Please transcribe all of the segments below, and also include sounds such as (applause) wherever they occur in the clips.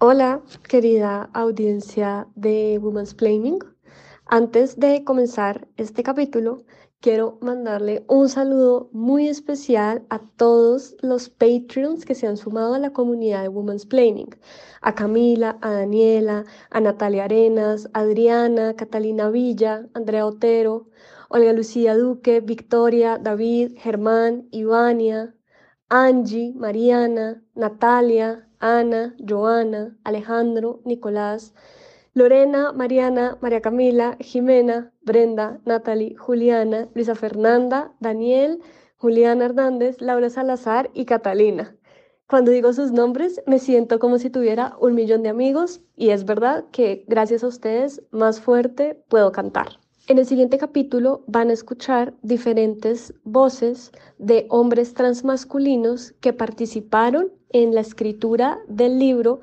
Hola, querida audiencia de Women's Planning. Antes de comenzar este capítulo, quiero mandarle un saludo muy especial a todos los Patreons que se han sumado a la comunidad de Women's Planning. A Camila, a Daniela, a Natalia Arenas, Adriana, Catalina Villa, Andrea Otero, Olga Lucía Duque, Victoria, David, Germán, Ivania, Angie, Mariana, Natalia, Ana, Joana, Alejandro, Nicolás, Lorena, Mariana, María Camila, Jimena, Brenda, Natalie, Juliana, Luisa Fernanda, Daniel, Juliana Hernández, Laura Salazar y Catalina. Cuando digo sus nombres me siento como si tuviera un millón de amigos y es verdad que gracias a ustedes más fuerte puedo cantar. En el siguiente capítulo van a escuchar diferentes voces de hombres transmasculinos que participaron en la escritura del libro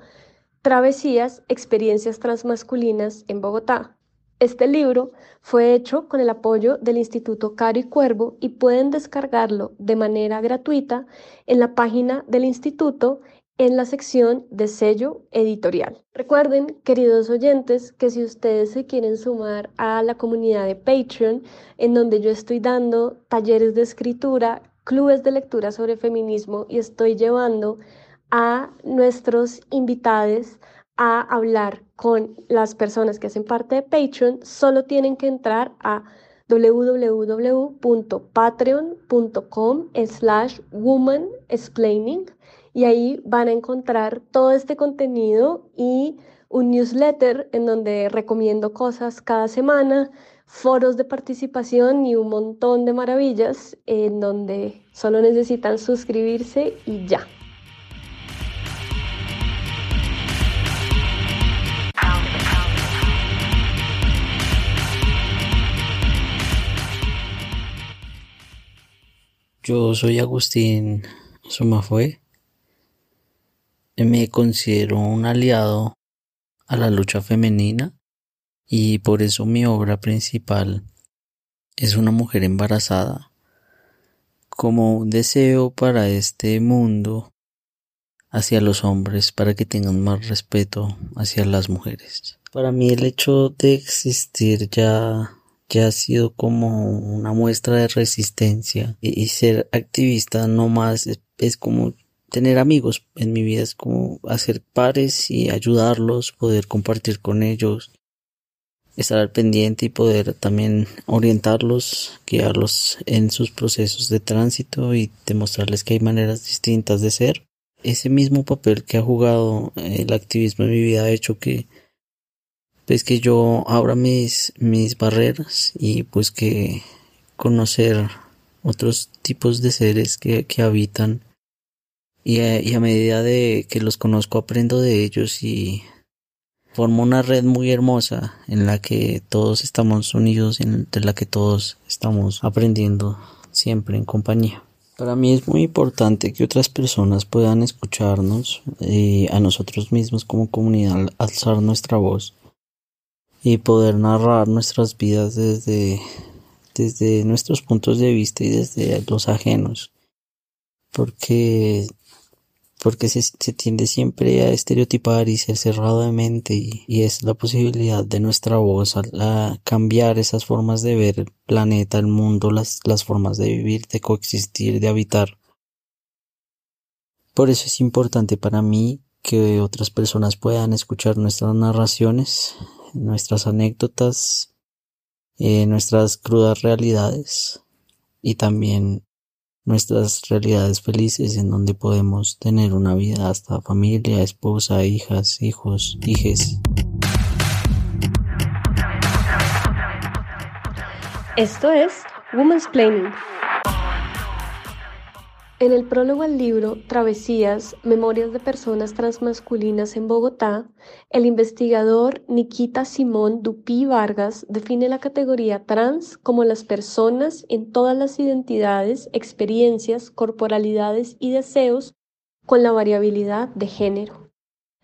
Travesías, Experiencias Transmasculinas en Bogotá. Este libro fue hecho con el apoyo del Instituto Caro y Cuervo y pueden descargarlo de manera gratuita en la página del instituto en la sección de sello editorial. Recuerden, queridos oyentes, que si ustedes se quieren sumar a la comunidad de Patreon, en donde yo estoy dando talleres de escritura, clubes de lectura sobre feminismo y estoy llevando a nuestros invitados a hablar con las personas que hacen parte de Patreon, solo tienen que entrar a www.patreon.com slash womanexplaining y ahí van a encontrar todo este contenido y un newsletter en donde recomiendo cosas cada semana, foros de participación y un montón de maravillas en donde solo necesitan suscribirse y ya. Yo soy Agustín Sumafue. Me considero un aliado a la lucha femenina y por eso mi obra principal es una mujer embarazada como un deseo para este mundo hacia los hombres para que tengan más respeto hacia las mujeres. Para mí el hecho de existir ya ya ha sido como una muestra de resistencia y, ser activista no más es, como tener amigos en mi vida, es como hacer pares y ayudarlos, poder compartir con ellos, estar al pendiente y poder también orientarlos, guiarlos en sus procesos de tránsito y demostrarles que hay maneras distintas de ser. Ese mismo papel que ha jugado el activismo en mi vida ha hecho que pues que yo abra mis, mis barreras y pues que conocer otros tipos de seres que, que habitan y a, y a, medida de que los conozco aprendo de ellos y formo una red muy hermosa en la que todos estamos unidos, en la que todos estamos aprendiendo siempre en compañía. Para mí es muy importante que otras personas puedan escucharnos y a nosotros mismos como comunidad alzar nuestra voz y poder narrar nuestras vidas desde, desde nuestros puntos de vista y desde los ajenos. Porque, porque se, tiende siempre a estereotipar y ser cerrado de mente y, es la posibilidad de nuestra voz a, cambiar esas formas de ver el planeta, el mundo, las, las formas de vivir, de coexistir, de habitar. Por eso es importante para mí que otras personas puedan escuchar nuestras narraciones nuestras anécdotas, eh, nuestras crudas realidades y también nuestras realidades felices en donde podemos tener una vida hasta familia, esposa, hijas, hijos, hijes. Esto es Women's Planning. En el prólogo al libro Travesías, Memorias de Personas Transmasculinas en Bogotá, el investigador Nikita Simón Dupí Vargas define la categoría trans como las personas en todas las identidades, experiencias, corporalidades y deseos con la variabilidad de género.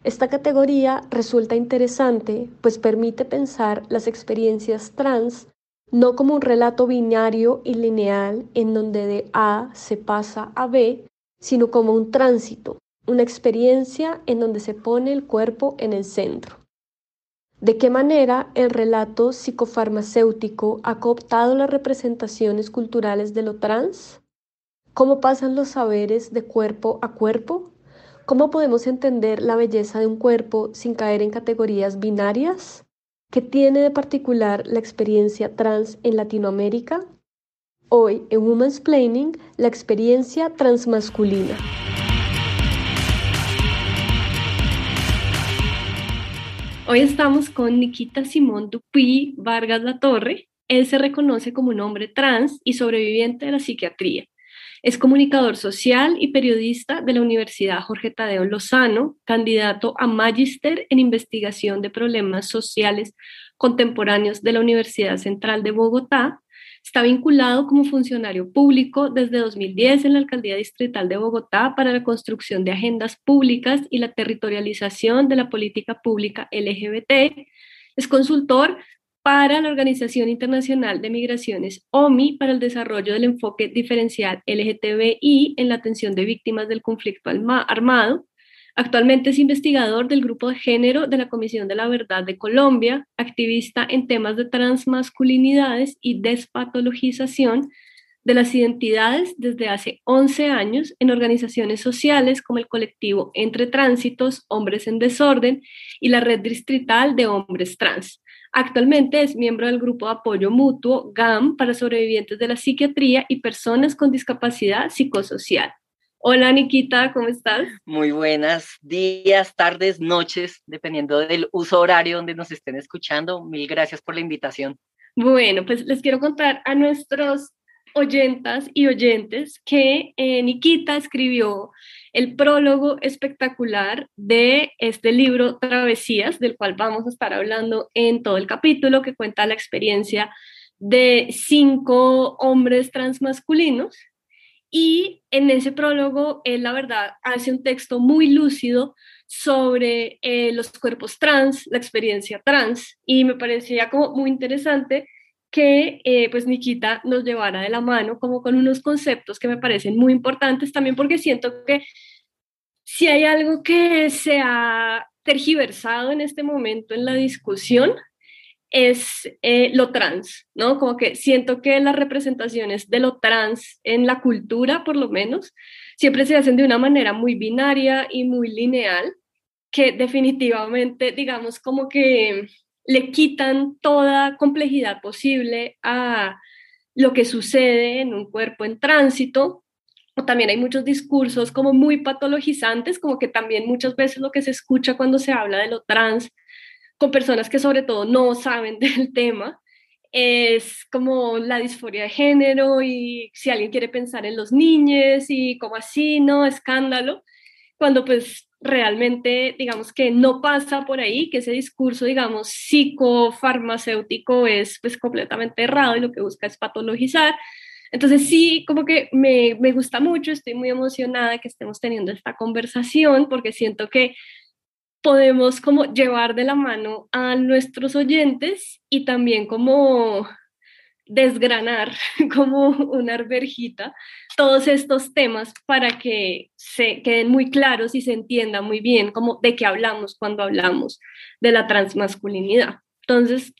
Esta categoría resulta interesante pues permite pensar las experiencias trans no como un relato binario y lineal en donde de A se pasa a B, sino como un tránsito, una experiencia en donde se pone el cuerpo en el centro. ¿De qué manera el relato psicofarmacéutico ha cooptado las representaciones culturales de lo trans? ¿Cómo pasan los saberes de cuerpo a cuerpo? ¿Cómo podemos entender la belleza de un cuerpo sin caer en categorías binarias? ¿Qué tiene de particular la experiencia trans en Latinoamérica? Hoy en Women's Planning, la experiencia transmasculina. Hoy estamos con Nikita Simón Dupuy Vargas La Torre. Él se reconoce como un hombre trans y sobreviviente de la psiquiatría. Es comunicador social y periodista de la Universidad Jorge Tadeo Lozano, candidato a magíster en investigación de problemas sociales contemporáneos de la Universidad Central de Bogotá Está vinculado como funcionario público desde 2010 en la Alcaldía Distrital de Bogotá para la construcción de agendas públicas y la territorialización de la política pública LGBT. Es consultor para la Organización Internacional de Migraciones, OMI, para el desarrollo del enfoque diferencial LGTBI en la atención de víctimas del conflicto armado Actualmente es investigador del Grupo de Género de la Comisión de la Verdad de Colombia, activista en temas de transmasculinidades y despatologización de las identidades desde hace 11 años en organizaciones sociales como el colectivo Entre Tránsitos, Hombres en Desorden y la Red Distrital de Hombres Trans. Actualmente es miembro del grupo de apoyo mutuo GAM para sobrevivientes de la psiquiatría y personas con discapacidad psicosocial. Hola Nikita, ¿cómo estás? Muy buenas días, tardes, noches, dependiendo del uso horario donde nos estén escuchando. Mil gracias por la invitación. Bueno, pues les quiero contar a nuestros oyentas y oyentes que eh, Nikita escribió el prólogo espectacular de este libro Travesías, del cual vamos a estar hablando en todo el capítulo, que cuenta la experiencia de cinco hombres transmasculinos. Y en ese prólogo, él, la verdad, hace un texto muy lúcido sobre eh, los cuerpos trans, la experiencia trans, y me parecía como muy interesante que eh, pues Nikita nos llevara de la mano como con unos conceptos que me parecen muy importantes también porque siento que si hay algo que se ha tergiversado en este momento en la discusión es eh, lo trans, ¿no? Como que siento que las representaciones de lo trans en la cultura, por lo menos, siempre se hacen de una manera muy binaria y muy lineal, que definitivamente, digamos, como que le quitan toda complejidad posible a lo que sucede en un cuerpo en tránsito. O también hay muchos discursos como muy patologizantes, como que también muchas veces lo que se escucha cuando se habla de lo trans con personas que sobre todo no saben (laughs) del tema, es como la disforia de género y si alguien quiere pensar en los niños y como así, ¿no? Escándalo, cuando pues realmente digamos que no pasa por ahí, que ese discurso digamos psicofarmacéutico es pues completamente errado y lo que busca es patologizar. Entonces sí, como que me, me gusta mucho, estoy muy emocionada que estemos teniendo esta conversación porque siento que podemos como llevar de la mano a nuestros oyentes y también como desgranar (laughs) como una arberjita todos estos temas para que se queden muy claros y se entienda muy bien como de qué hablamos cuando hablamos de la transmasculinidad. Entonces,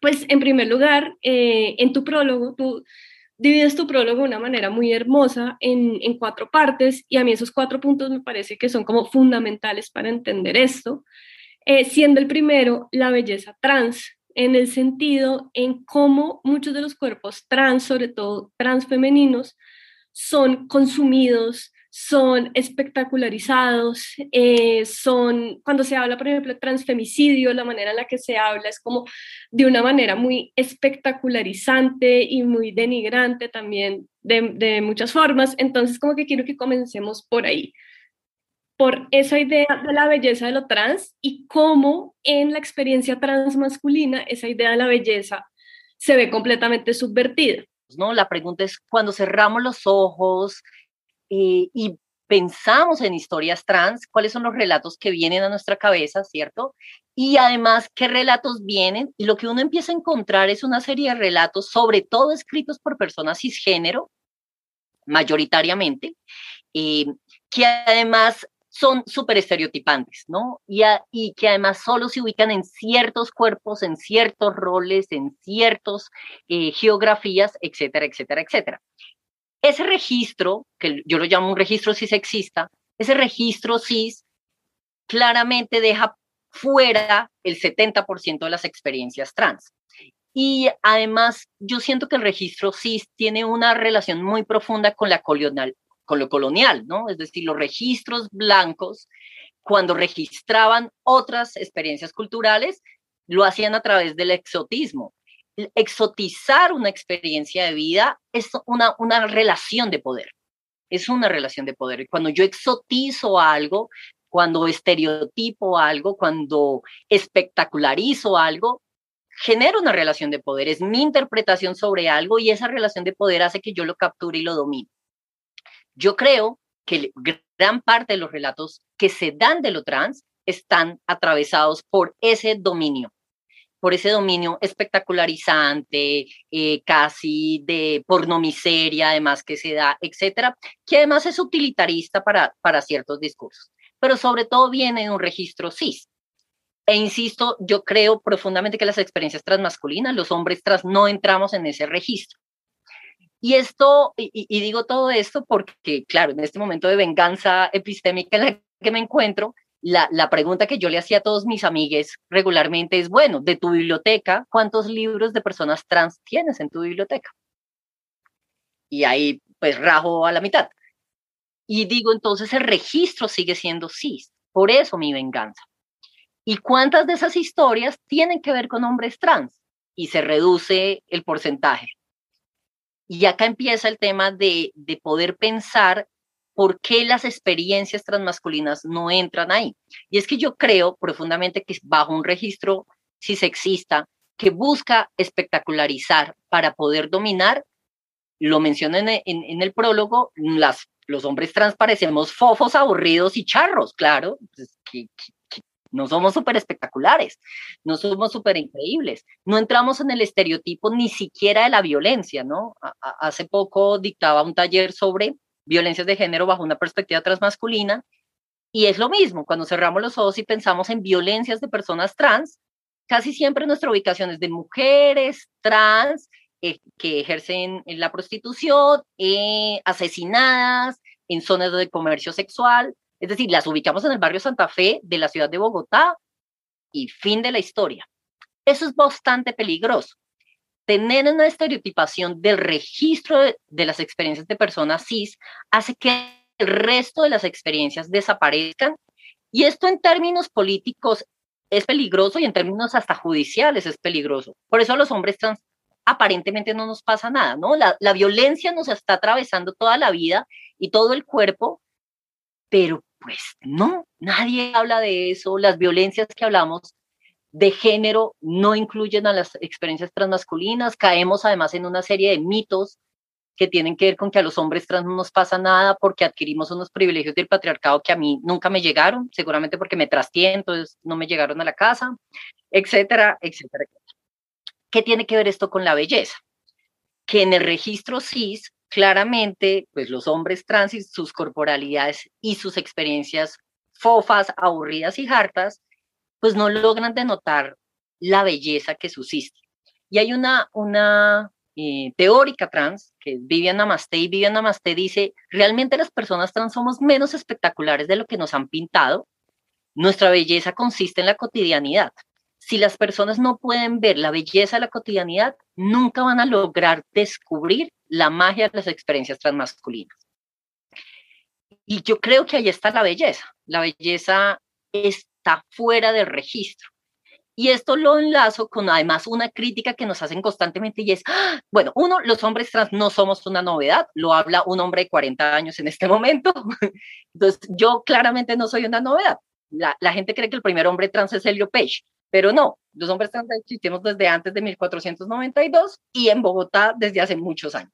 pues en primer lugar, eh, en tu prólogo, tú divides tu prólogo de una manera muy hermosa en, cuatro partes y a mí esos cuatro puntos me parece que son como fundamentales para entender esto, eh, siendo el primero la belleza trans, en el sentido en cómo muchos de los cuerpos trans, sobre todo transfemeninos, son consumidos, son espectacularizados, eh, son, cuando se habla, por ejemplo, de transfemicidio, la manera en la que se habla es como de una manera muy espectacularizante y muy denigrante también de, de muchas formas. Entonces, como que quiero que comencemos por ahí, por esa idea de la belleza de lo trans y cómo en la experiencia transmasculina esa idea de la belleza se ve completamente subvertida. ¿no? La pregunta es, cuando cerramos los ojos eh, y pensamos en historias trans, cuáles son los relatos que vienen a nuestra cabeza, ¿cierto? Y además, qué relatos vienen. Y lo que uno empieza a encontrar es una serie de relatos, sobre todo escritos por personas cisgénero, mayoritariamente, eh, que además son súper estereotipantes, ¿no? Y, y, que además solo se ubican en ciertos cuerpos, en ciertos roles, en ciertas eh, geografías, etcétera, etcétera, etcétera. Ese registro, que yo lo llamo un registro cisexista, ese registro cis claramente deja fuera el 70% de las experiencias trans. Y además, yo siento que el registro cis tiene una relación muy profunda con, la colonial, con lo colonial, ¿no? Es decir, los registros blancos, cuando registraban otras experiencias culturales, lo hacían a través del exotismo. Exotizar una experiencia de vida es una, una relación de poder. Es una relación de poder. Cuando yo exotizo algo, cuando estereotipo algo, cuando espectacularizo algo, genero una relación de poder, es mi interpretación sobre algo y esa relación de poder hace que yo lo capture y lo domine. Yo creo que gran parte de los relatos que se dan de lo trans están atravesados por ese dominio, por ese dominio espectacularizante, eh, casi de pornomiseria, además que se da, etcétera, que además es utilitarista para, para ciertos discursos pero sobre todo viene de un registro cis. E insisto, yo creo profundamente que las experiencias transmasculinas, los hombres trans, no entramos en ese registro. Y esto, y, digo todo esto porque, claro, en este momento de venganza epistémica en la que me encuentro, la, la, pregunta que yo le hacía a todos mis amigues regularmente es, bueno, de tu biblioteca, ¿cuántos libros de personas trans tienes en tu biblioteca? Y ahí pues rajo a la mitad. Y digo, entonces el registro sigue siendo cis. Por eso mi venganza. ¿Y cuántas de esas historias tienen que ver con hombres trans? Y se reduce el porcentaje. Y acá empieza el tema de, de poder pensar por qué las experiencias transmasculinas no entran ahí. Y es que yo creo profundamente que bajo un registro cisexista que busca espectacularizar para poder dominar, lo mencioné en, el prólogo, las los hombres trans parecemos fofos, aburridos y charros, claro, pues, no somos súper espectaculares, no somos súper increíbles, no entramos en el estereotipo ni siquiera de la violencia, ¿no? hace poco dictaba un taller sobre violencias de género bajo una perspectiva transmasculina y es lo mismo, cuando cerramos los ojos y pensamos en violencias de personas trans, casi siempre nuestra ubicación es de mujeres trans eh, que ejercen la prostitución, eh, asesinadas en zonas de comercio sexual. Es decir, las ubicamos en el barrio Santa Fe de la ciudad de Bogotá y fin de la historia. Eso es bastante peligroso. Tener una estereotipación del registro de, las experiencias de personas cis hace que el resto de las experiencias desaparezcan y esto en términos políticos es peligroso y en términos hasta judiciales es peligroso. Por eso los hombres trans aparentemente no nos pasa nada, ¿no? La violencia nos está atravesando toda la vida y todo el cuerpo, pero pues no, nadie habla de eso. Las violencias que hablamos de género no incluyen a las experiencias transmasculinas. Caemos además en una serie de mitos que tienen que ver con que a los hombres trans no nos pasa nada porque adquirimos unos privilegios del patriarcado que a mí nunca me llegaron, seguramente porque me trastié, entonces no me llegaron a la casa, etcétera, etcétera. ¿Qué tiene que ver esto con la belleza? Que en el registro cis, claramente, pues los hombres trans y sus corporalidades y sus experiencias fofas, aburridas y hartas, pues no logran denotar la belleza que subsiste. Y hay una, una eh, teórica trans, que es Vivian Namaste, y Vivian Namaste dice, realmente las personas trans somos menos espectaculares de lo que nos han pintado. Nuestra belleza consiste en la cotidianidad si las personas no pueden ver la belleza de la cotidianidad, nunca van a lograr descubrir la magia de las experiencias transmasculinas. Y yo creo que ahí está la belleza. La belleza está fuera del registro. Y esto lo enlazo con además una crítica que nos hacen constantemente y es, ¡ah! bueno, uno, los hombres trans no somos una novedad, lo habla un hombre de 40 años en este momento. (laughs) Entonces, yo claramente no soy una novedad. La, gente cree que el primer hombre trans es Helio Page. Pero no, los hombres trans existimos desde antes de 1492 y en Bogotá desde hace muchos años.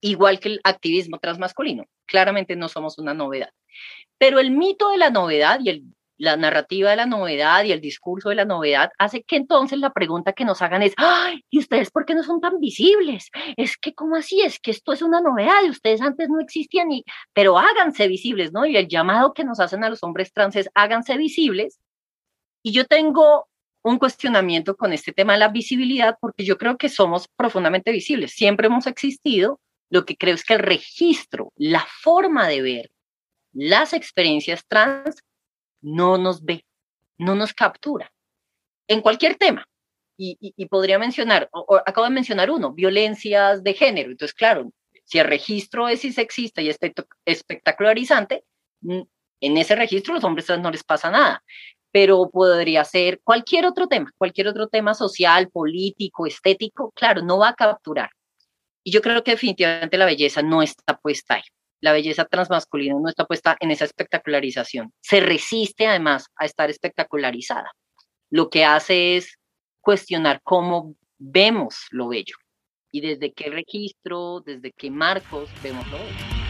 Igual que el activismo transmasculino. Claramente no somos una novedad. Pero el mito de la novedad y la narrativa de la novedad y el discurso de la novedad hace que entonces la pregunta que nos hagan es, ay, ¿y ustedes por qué no son tan visibles? Es que, ¿cómo así? Es que esto es una novedad y ustedes antes no existían, y, pero háganse visibles, ¿no? Y el llamado que nos hacen a los hombres trans es, háganse visibles. Y yo tengo un cuestionamiento con este tema de la visibilidad porque yo creo que somos profundamente visibles, siempre hemos existido, lo que creo es que el registro, la forma de ver las experiencias trans no nos ve, no nos captura. En cualquier tema. Y, podría mencionar, acabo de mencionar uno, violencias de género. Entonces, claro, si el registro es sexista y espectacularizante, mm, en ese registro los hombres trans no les pasa nada. Pero podría ser cualquier otro tema, cualquier otro tema social, político, estético, claro, no va a capturar. Y yo creo que definitivamente la belleza no está puesta ahí la belleza transmasculina no está puesta en esa espectacularización. Se resiste además a estar espectacularizada. Lo que hace es cuestionar cómo vemos lo bello y desde qué registro, desde qué marcos vemos lo bello.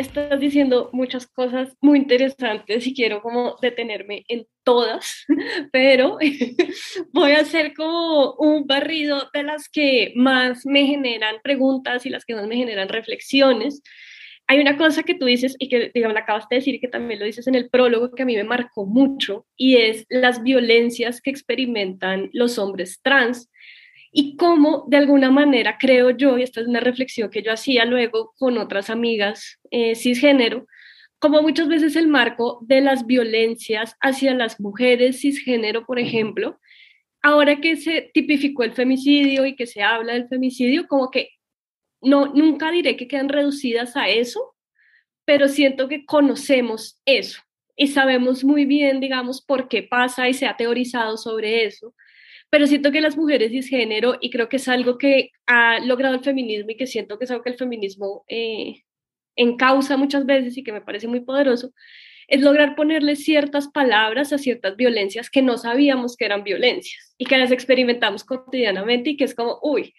Estás diciendo muchas cosas muy interesantes y quiero como detenerme en todas, (laughs) pero (laughs) voy a hacer como un barrido de las que más me generan preguntas y las que más me generan reflexiones. Hay una cosa que tú dices y que, digamos, acabas de decir que también lo dices en el prólogo que a mí me marcó mucho y es las violencias que experimentan los hombres trans y cómo de alguna manera creo yo, y esta es una reflexión que yo hacía luego con otras amigas eh, cisgénero, como muchas veces el marco de las violencias hacia las mujeres cisgénero, por ejemplo, ahora que se tipificó el femicidio y que se habla del femicidio, como que no, nunca diré que quedan reducidas a eso, pero siento que conocemos eso y sabemos muy bien, digamos, por qué pasa y se ha teorizado sobre eso pero siento que las mujeres cisgénero, y creo que es algo que ha logrado el feminismo y que siento que es algo que el feminismo eh, encausa muchas veces y que me parece muy poderoso, es lograr ponerle ciertas palabras a ciertas violencias que no sabíamos que eran violencias y que las experimentamos cotidianamente y que es como, uy,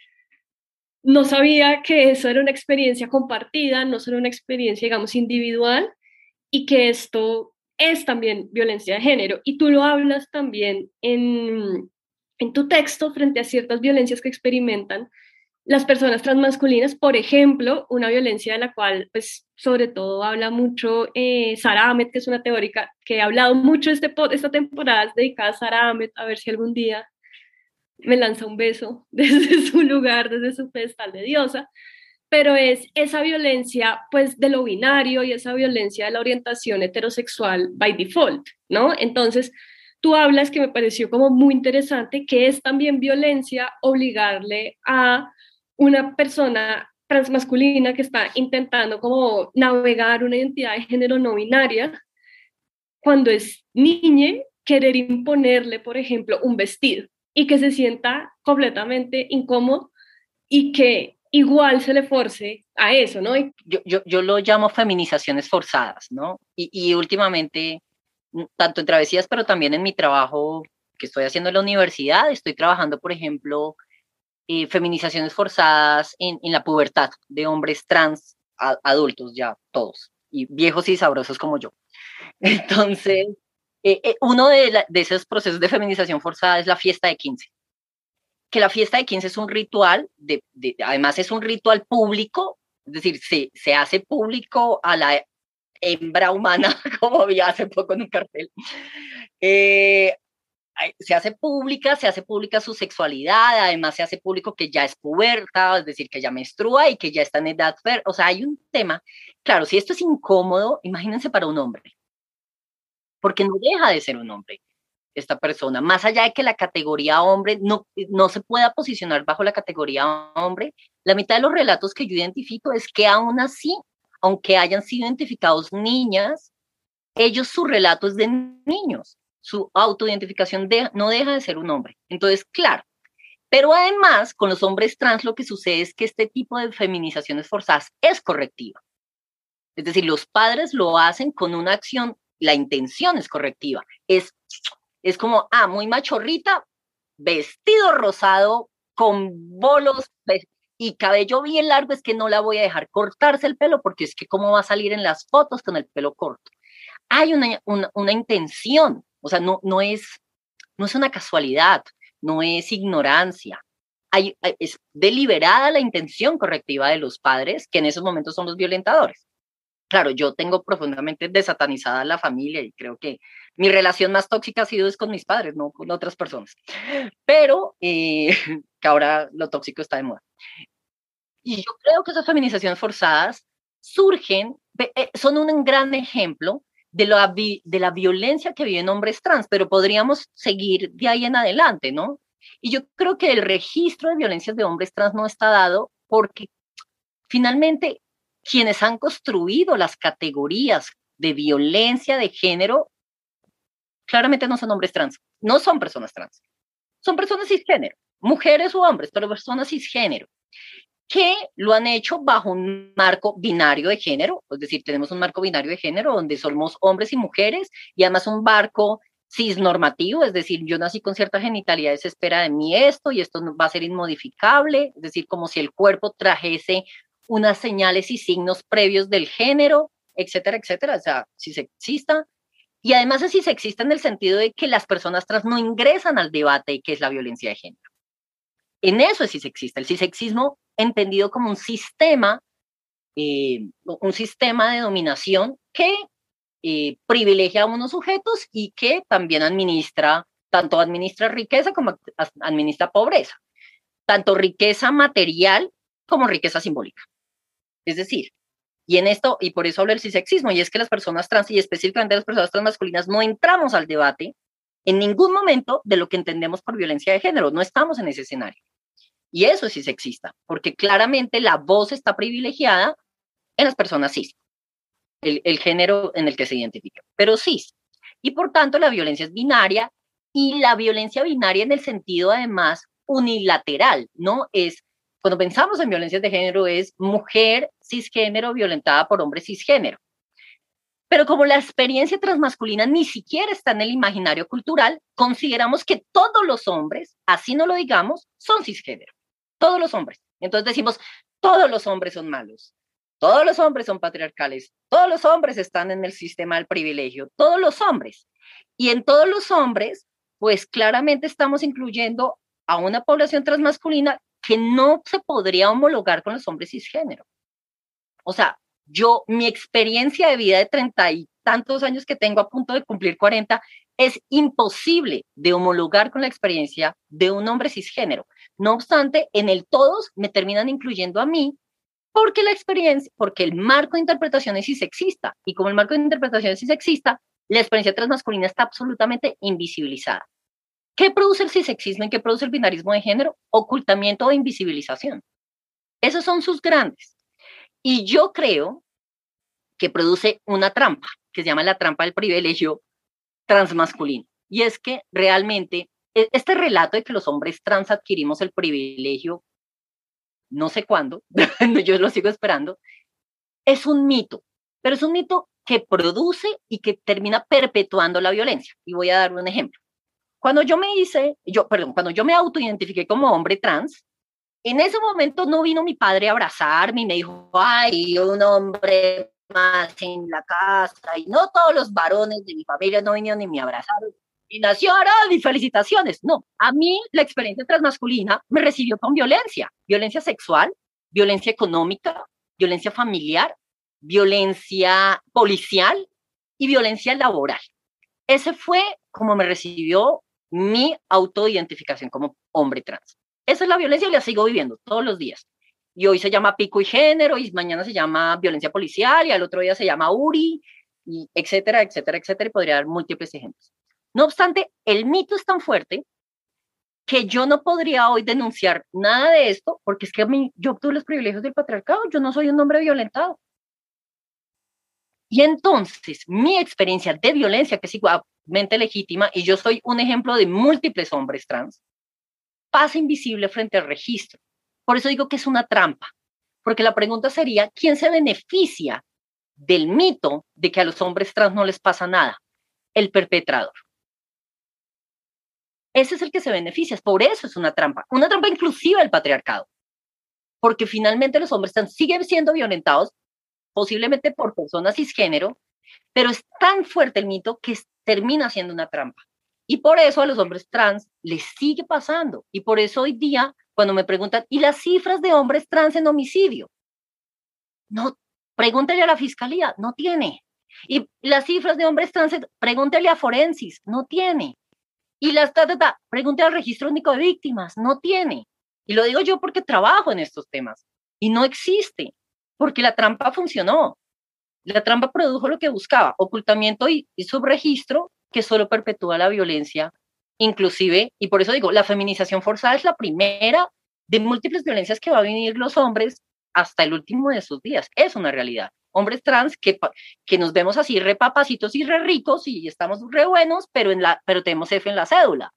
no sabía que eso era una experiencia compartida, no solo una experiencia, digamos, individual y que esto es también violencia de género. Y tú lo hablas también en, en tu texto frente a ciertas violencias que experimentan las personas transmasculinas, por ejemplo, una violencia de la cual, pues, sobre todo habla mucho eh, Sara Ahmed, que es una teórica que ha hablado mucho este, esta temporada dedicada a Sara Ahmed, a ver si algún día me lanza un beso (laughs) desde su lugar, desde su pedestal de diosa, pero es esa violencia, pues, de lo binario y esa violencia de la orientación heterosexual by default, ¿no? Entonces, tú hablas que me pareció como muy interesante, que es también violencia obligarle a una persona transmasculina que está intentando como navegar una identidad de género no binaria, cuando es niña, querer imponerle, por ejemplo, un vestido y que se sienta completamente incómodo y que igual se le force a eso, ¿no? Yo, yo, yo lo llamo feminizaciones forzadas, ¿no? Y, y últimamente tanto en travesías, pero también en mi trabajo que estoy haciendo en la universidad. Estoy trabajando, por ejemplo, eh, feminizaciones forzadas en, la pubertad de hombres trans adultos, ya todos, y viejos y sabrosos como yo. (laughs) Entonces, eh, eh, uno de, esos procesos de feminización forzada es la fiesta de 15. Que la fiesta de 15 es un ritual, de, además es un ritual público, es decir, se, se hace público a la hembra humana, (laughs) como vi hace poco en un cartel. Eh, se hace pública, se hace pública su sexualidad, además se hace público que ya es puberta, es decir, que ya menstrua y que ya está en edad o sea, hay un tema. Claro, si esto es incómodo, imagínense para un hombre, porque no deja de ser un hombre esta persona, más allá de que la categoría hombre no, no se pueda posicionar bajo la categoría hombre, la mitad de los relatos que yo identifico es que aún así aunque hayan sido identificados niñas, ellos su relato es de niños, su autoidentificación no deja de ser un hombre. Entonces, claro, pero además con los hombres trans lo que sucede es que este tipo de feminizaciones forzadas es correctiva. Es decir, los padres lo hacen con una acción, la intención es correctiva. Es, es como, ah, muy machorrita, vestido rosado con bolos pues, y cabello bien largo, es que no la voy a dejar cortarse el pelo porque es que cómo va a salir en las fotos con el pelo corto. Hay una, una, intención, o sea, no, no, es, no es una casualidad, no es ignorancia. Hay, es deliberada la intención correctiva de los padres, que en esos momentos son los violentadores. Claro, yo tengo profundamente desatanizada la familia y creo que mi relación más tóxica ha sido es con mis padres, no con otras personas. Pero eh, (laughs) que ahora lo tóxico está de moda. Y yo creo que esas feminizaciones forzadas surgen, eh, son un gran ejemplo de la, de la violencia que viven hombres trans, pero podríamos seguir de ahí en adelante, ¿no? Y yo creo que el registro de violencias de hombres trans no está dado porque finalmente quienes han construido las categorías de violencia de género claramente no son hombres trans, no son personas trans, son personas cisgénero, mujeres o hombres, pero personas cisgénero que lo han hecho bajo un marco binario de género, es decir, tenemos un marco binario de género donde somos hombres y mujeres y además un marco cisnormativo, es decir, yo nací con cierta genitalidad, se espera de mí esto y esto va a ser inmodificable, es decir, como si el cuerpo trajese unas señales y signos previos del género, etcétera, etcétera, o sea, si sexista. Y además es si sexista en el sentido de que las personas trans no ingresan al debate de qué es la violencia de género. En eso es cisexista. El cisexismo entendido como un sistema, eh, un sistema de dominación que eh, privilegia a unos sujetos y que también administra, tanto administra riqueza como administra pobreza, tanto riqueza material como riqueza simbólica. Es decir, y en esto, y por eso hablo del cisexismo, y es que las personas trans, y específicamente las personas transmasculinas, no entramos al debate en ningún momento de lo que entendemos por violencia de género, no estamos en ese escenario. Y eso sí sexista, porque claramente la voz está privilegiada en las personas cis, el, el género en el que se identifica, pero cis. Y por tanto la violencia es binaria y la violencia binaria en el sentido además unilateral, ¿no? Es, cuando pensamos en violencias de género, es mujer cisgénero violentada por hombre cisgénero. Pero como la experiencia transmasculina ni siquiera está en el imaginario cultural, consideramos que todos los hombres, así no lo digamos, son cisgénero todos los hombres. Entonces decimos, todos los hombres son malos, todos los hombres son patriarcales, todos los hombres están en el sistema del privilegio, todos los hombres. Y en todos los hombres, pues claramente estamos incluyendo a una población transmasculina que no se podría homologar con los hombres cisgénero. O sea, yo, mi experiencia de vida de treinta y tantos años que tengo a punto de cumplir 40, es imposible de homologar con la experiencia de un hombre cisgénero. No obstante, en el todos me terminan incluyendo a mí porque la experiencia, porque el marco de interpretación es cisexista y como el marco de interpretación es cisexista, la experiencia transmasculina está absolutamente invisibilizada. ¿Qué produce el cisexismo y qué produce el binarismo de género? Ocultamiento o invisibilización. Esos son sus grandes. Y yo creo que produce una trampa, que se llama la trampa del privilegio transmasculino. Y es que realmente e-, este relato de que los hombres trans adquirimos el privilegio, no sé cuándo, (laughs) yo lo sigo esperando, es un mito, pero es un mito que produce y que termina perpetuando la violencia. Y voy a dar un ejemplo. Cuando yo me hice, yo, perdón, cuando yo me autoidentifiqué como hombre trans, en ese momento no vino mi padre a abrazarme y me dijo, ay, un hombre más en la casa, y no todos los varones de mi familia no vinieron ni me abrazaron y nació Arad y felicitaciones. No, a mí la experiencia transmasculina me recibió con violencia, violencia sexual, violencia económica, violencia familiar, violencia policial y violencia laboral. Ese fue como me recibió mi autoidentificación como hombre trans. Esa es la violencia y la sigo viviendo todos los días. Y hoy se llama pico y género, y mañana se llama violencia policial, y al otro día se llama URI, y etcétera, etcétera, etcétera, y podría dar múltiples ejemplos. No obstante, el mito es tan fuerte que yo no podría hoy denunciar nada de esto porque es que yo obtuve los privilegios del patriarcado, yo no soy un hombre violentado. Y entonces, mi experiencia de violencia, que es igualmente legítima, y yo soy un ejemplo de múltiples hombres trans, pasa invisible frente al registro. Por eso digo que es una trampa, porque la pregunta sería, ¿quién se beneficia del mito de que a los hombres trans no les pasa nada? El perpetrador. Ese es el que se beneficia. Por eso es una trampa, una trampa inclusiva del patriarcado. Porque finalmente los hombres están, siguen siendo violentados, posiblemente por personas cisgénero, pero es tan fuerte el mito que termina siendo una trampa. Y por eso a los hombres trans les sigue pasando. Y por eso hoy día, cuando me preguntan, ¿y las cifras de hombres trans en homicidio? No, pregúntele a la fiscalía, no tiene. Y las cifras de hombres trans, pregúntele a Forensis, no tiene. Y las ta, ta, pregúntele al registro único de víctimas, no tiene. Y lo digo yo porque trabajo en estos temas. Y no existe, porque la trampa funcionó. La trampa produjo lo que buscaba, ocultamiento y, subregistro que solo perpetúa la violencia, inclusive, y por eso digo, la feminización forzada es la primera de múltiples violencias que va a vivir los hombres hasta el último de sus días. Es una realidad. Hombres trans que, que nos vemos así re papacitos y re ricos y estamos re buenos, pero, en la, pero tenemos F en la cédula.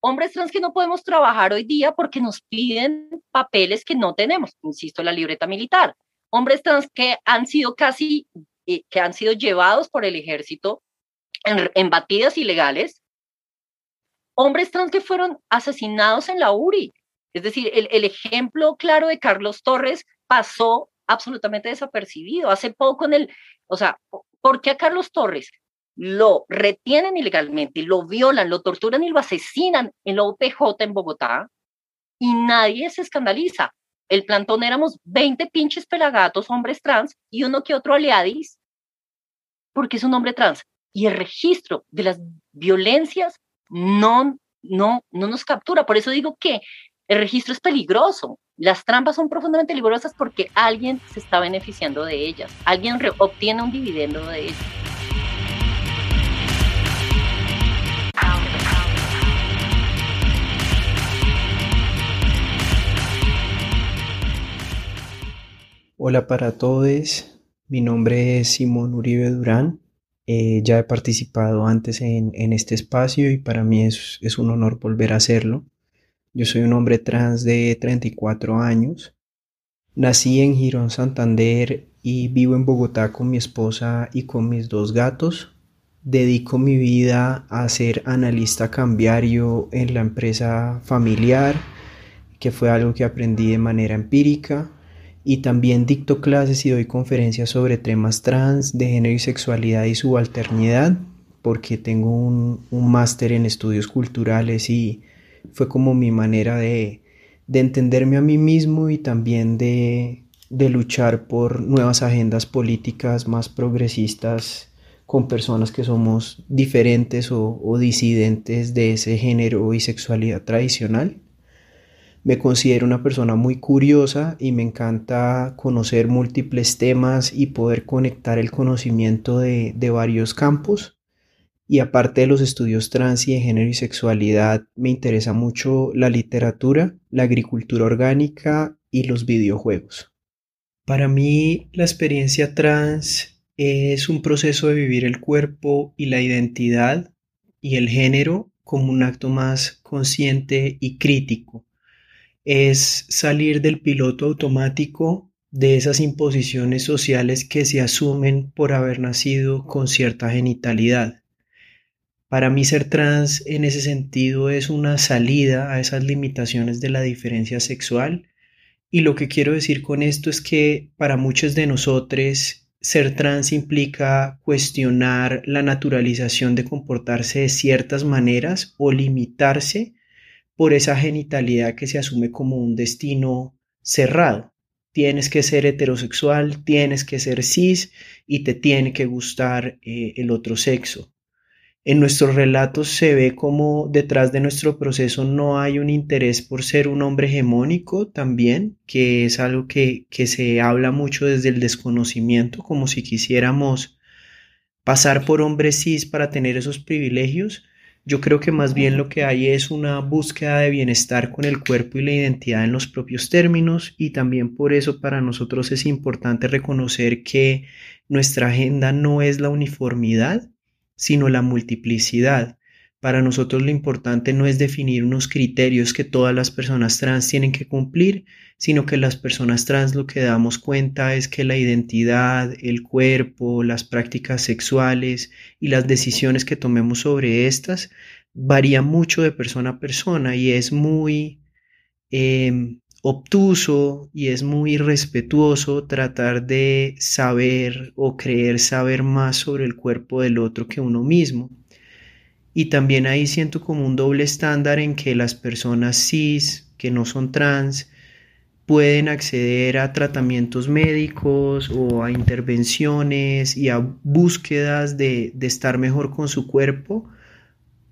Hombres trans que no podemos trabajar hoy día porque nos piden papeles que no tenemos, insisto, la libreta militar hombres trans que han sido casi, eh, que han sido llevados por el ejército en, batidas ilegales, hombres trans que fueron asesinados en la URI. Es decir, el, el ejemplo claro de Carlos Torres pasó absolutamente desapercibido. Hace poco en el, o sea, ¿por qué a Carlos Torres lo retienen ilegalmente, lo violan, lo torturan y lo asesinan en la UPJ en Bogotá? Y nadie se escandaliza el plantón éramos 20 pinches pelagatos, hombres trans, y uno que otro aliadis, porque es un hombre trans. Y el registro de las violencias no, no, no nos captura. Por eso digo que el registro es peligroso. Las trampas son profundamente peligrosas porque alguien se está beneficiando de ellas. Alguien obtiene un dividendo de ellas. Hola para todos, mi nombre es Simón Uribe Durán, eh, ya he participado antes en, este espacio y para mí es, es, un honor volver a hacerlo. Yo soy un hombre trans de 34 años, nací en Girón, Santander y vivo en Bogotá con mi esposa y con mis dos gatos. Dedico mi vida a ser analista cambiario en la empresa familiar, que fue algo que aprendí de manera empírica y también dicto clases y doy conferencias sobre temas trans, de género y sexualidad y subalternidad, porque tengo un, máster en estudios culturales y fue como mi manera de, entenderme a mí mismo y también de, luchar por nuevas agendas políticas más progresistas con personas que somos diferentes o disidentes de ese género y sexualidad tradicional. Me considero una persona muy curiosa y me encanta conocer múltiples temas y poder conectar el conocimiento de, varios campos. Y aparte de los estudios trans y de género y sexualidad, me interesa mucho la literatura, la agricultura orgánica y los videojuegos. Para mí, la experiencia trans es un proceso de vivir el cuerpo y la identidad y el género como un acto más consciente y crítico es salir del piloto automático de esas imposiciones sociales que se asumen por haber nacido con cierta genitalidad. Para mí ser trans en ese sentido es una salida a esas limitaciones de la diferencia sexual y lo que quiero decir con esto es que para muchos de nosotros ser trans implica cuestionar la naturalización de comportarse de ciertas maneras o limitarse por esa genitalidad que se asume como un destino cerrado. Tienes que ser heterosexual, tienes que ser cis y te tiene que gustar eh, el otro sexo. En nuestros relatos se ve como detrás de nuestro proceso no hay un interés por ser un hombre hegemónico también, que es algo que, que se habla mucho desde el desconocimiento, como si quisiéramos pasar por hombres cis para tener esos privilegios, yo creo que más bien lo que hay es una búsqueda de bienestar con el cuerpo y la identidad en los propios términos y también por eso para nosotros es importante reconocer que nuestra agenda no es la uniformidad, sino la multiplicidad. Para nosotros lo importante no es definir unos criterios que todas las personas trans tienen que cumplir, sino que las personas trans lo que damos cuenta es que la identidad, el cuerpo, las prácticas sexuales y las decisiones que tomemos sobre estas varía mucho de persona a persona y es muy em, obtuso y es muy respetuoso tratar de saber o creer saber más sobre el cuerpo del otro que uno mismo. Y también ahí siento como un doble estándar en que las personas cis, que no son trans, pueden acceder a tratamientos médicos o a intervenciones y a búsquedas de, de estar mejor con su cuerpo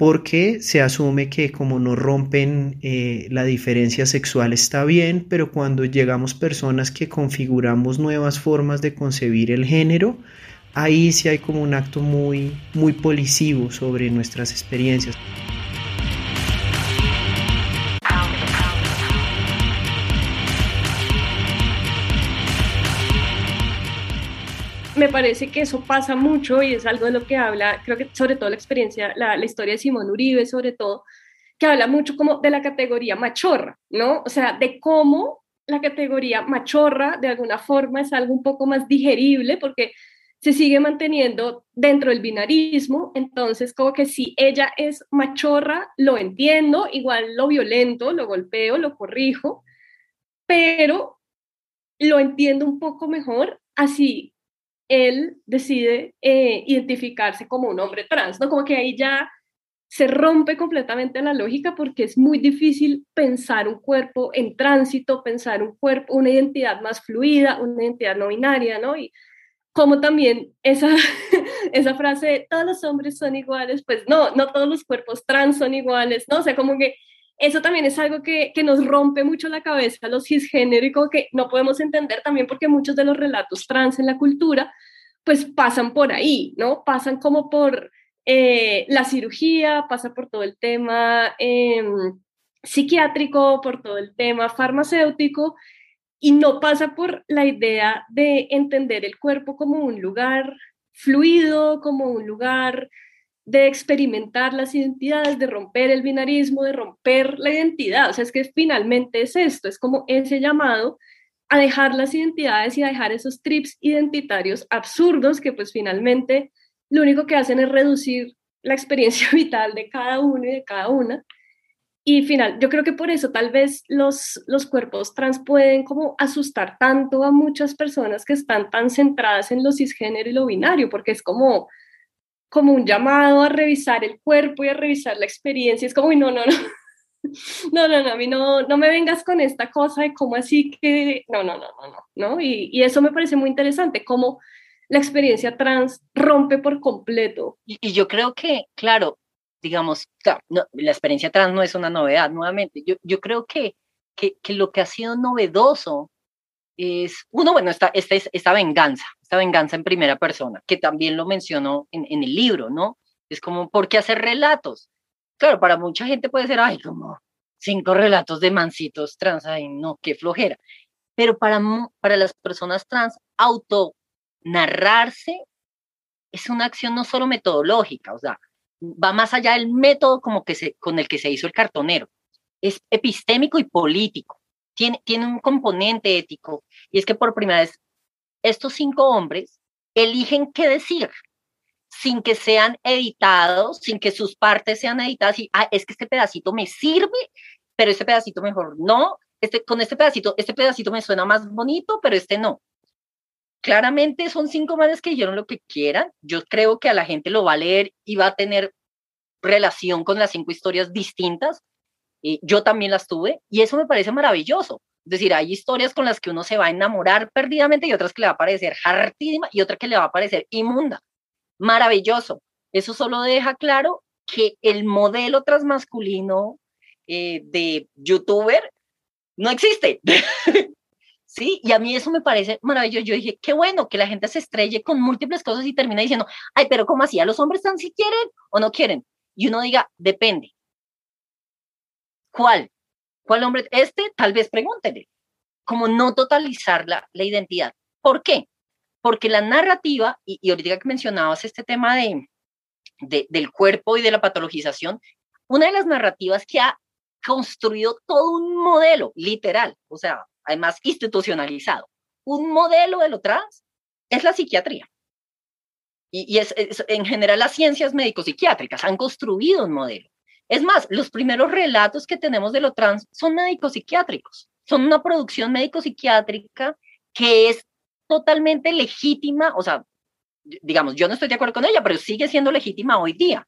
porque se asume que como no rompen eh, la diferencia sexual está bien, pero cuando llegamos personas que configuramos nuevas formas de concebir el género, ahí sí hay como un acto muy, muy policivo sobre nuestras experiencias. Me parece que eso pasa mucho y es algo de lo que habla, creo que sobre todo la experiencia, la, historia de Simón Uribe, sobre todo, que habla mucho como de la categoría machorra, ¿no? O sea, de cómo la categoría machorra de alguna forma es algo un poco más digerible porque se sigue manteniendo dentro del binarismo, entonces como que si ella es machorra, lo entiendo, igual lo violento, lo golpeo, lo corrijo, pero lo entiendo un poco mejor así él decide eh, identificarse como un hombre trans, ¿no? Como que ahí ya se rompe completamente la lógica porque es muy difícil pensar un cuerpo en tránsito, pensar un cuerpo, una identidad más fluida, una identidad no binaria, ¿no? Y como también esa, (laughs) esa frase, todos los hombres son iguales, pues no, no todos los cuerpos trans son iguales, ¿no? O sea, como que eso también es algo que, que nos rompe mucho la cabeza los cisgénero y como que no podemos entender también porque muchos de los relatos trans en la cultura pues pasan por ahí, ¿no? Pasan como por eh, la cirugía, pasa por todo el tema em, psiquiátrico, por todo el tema farmacéutico y no pasa por la idea de entender el cuerpo como un lugar fluido, como un lugar de experimentar las identidades, de romper el binarismo, de romper la identidad. O sea, es que finalmente es esto, es como ese llamado a dejar las identidades y a dejar esos trips identitarios absurdos que pues finalmente lo único que hacen es reducir la experiencia (laughs) vital de cada uno y de cada una. Y final, yo creo que por eso tal vez los, los cuerpos trans pueden como asustar tanto a muchas personas que están tan centradas en lo cisgénero y lo binario, porque es como, como un llamado a revisar el cuerpo y a revisar la experiencia. Es como, no, no, no. (laughs) No, no, no, a mí no, no me vengas con esta cosa de cómo así que, no, no, no, no, no, ¿no? Y, y eso me parece muy interesante, cómo la experiencia trans rompe por completo. Y, y yo creo que, claro, digamos, no, la experiencia trans no es una novedad, nuevamente, yo, yo creo que, que, que lo que ha sido novedoso es, uno, bueno, esta, esta, esta venganza, esta venganza en primera persona, que también lo mencionó en, en el libro, ¿no? Es como, ¿por qué hacer relatos? Claro, para mucha gente puede ser, ay, como cinco relatos de mancitos trans, ay, no, qué flojera. Pero para, para las personas trans, auto narrarse es una acción no solo metodológica, o sea, va más allá del método como que se, con el que se hizo el cartonero. Es epistémico y político tiene, tiene un componente ético y es que por primera vez estos cinco hombres eligen qué decir sin que sean editados, sin que sus partes sean editadas y ah, es que este pedacito me sirve, pero este pedacito mejor no, este, con este pedacito, este pedacito me suena más bonito, pero este no. Claramente son cinco manes que dijeron lo que quieran. Yo creo que a la gente lo va a leer y va a tener relación con las cinco historias distintas, yo también las tuve y eso me parece maravilloso. Es decir, hay historias con las que uno se va a enamorar perdidamente y otras que le va a parecer hartísima y otra que le va a parecer inmunda. Maravilloso. Eso solo deja claro que el modelo transmasculino eh, de youtuber no existe. (laughs) sí, y a mí eso me parece maravilloso. Yo dije, qué bueno que la gente se estrelle con múltiples cosas y termina diciendo, ay, pero ¿cómo así? ¿A los hombres están si quieren o no quieren? Y uno diga, depende. ¿Cuál? ¿Cuál hombre? Este, tal vez pregúntele. Como no totalizar la, identidad. ¿Por qué? Porque la narrativa, y, y ahorita que mencionabas este tema de, de, del cuerpo y de la patologización, una de las narrativas que ha construido todo un modelo literal, o sea, además institucionalizado, un modelo de lo trans es la psiquiatría. Y, es, en general las ciencias médico-psiquiátricas han construido un modelo. Es más, los primeros relatos que tenemos de lo trans son médicos psiquiátricos, son una producción médico-psiquiátrica que es totalmente legítima, o sea, digamos, yo no estoy de acuerdo con ella, pero sigue siendo legítima hoy día.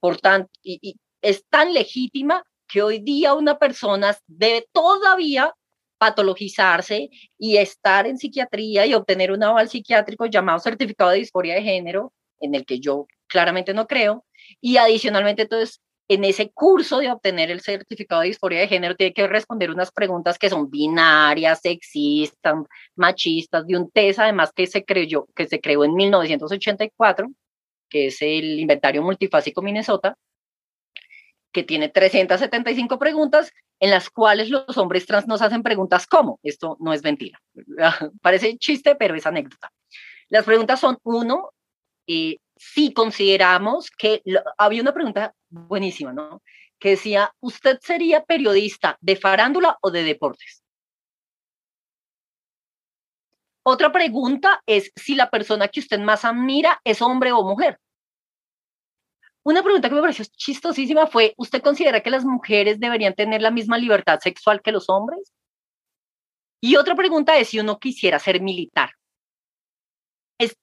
Por tanto, y, es tan legítima que hoy día una persona debe todavía patologizarse y estar en psiquiatría y obtener un aval psiquiátrico llamado certificado de disforia de género, en el que yo claramente no creo, y adicionalmente entonces en ese curso de obtener el certificado de disforia de género tiene que responder unas preguntas que son binarias, sexistas, machistas, de un test además que se creyó, que se creó en 1984, que es el inventario multifásico Minnesota, que tiene 375 preguntas en las cuales los hombres trans nos hacen preguntas como, esto no es mentira, (laughs) parece chiste, pero es anécdota. Las preguntas son, uno, eh, si consideramos que había una pregunta buenísima, ¿no? Que decía, ¿usted sería periodista de farándula o de deportes? Otra pregunta es si la persona que usted más admira es hombre o mujer. Una pregunta que me pareció chistosísima fue, ¿usted considera que las mujeres deberían tener la misma libertad sexual que los hombres? Y otra pregunta es si uno quisiera ser militar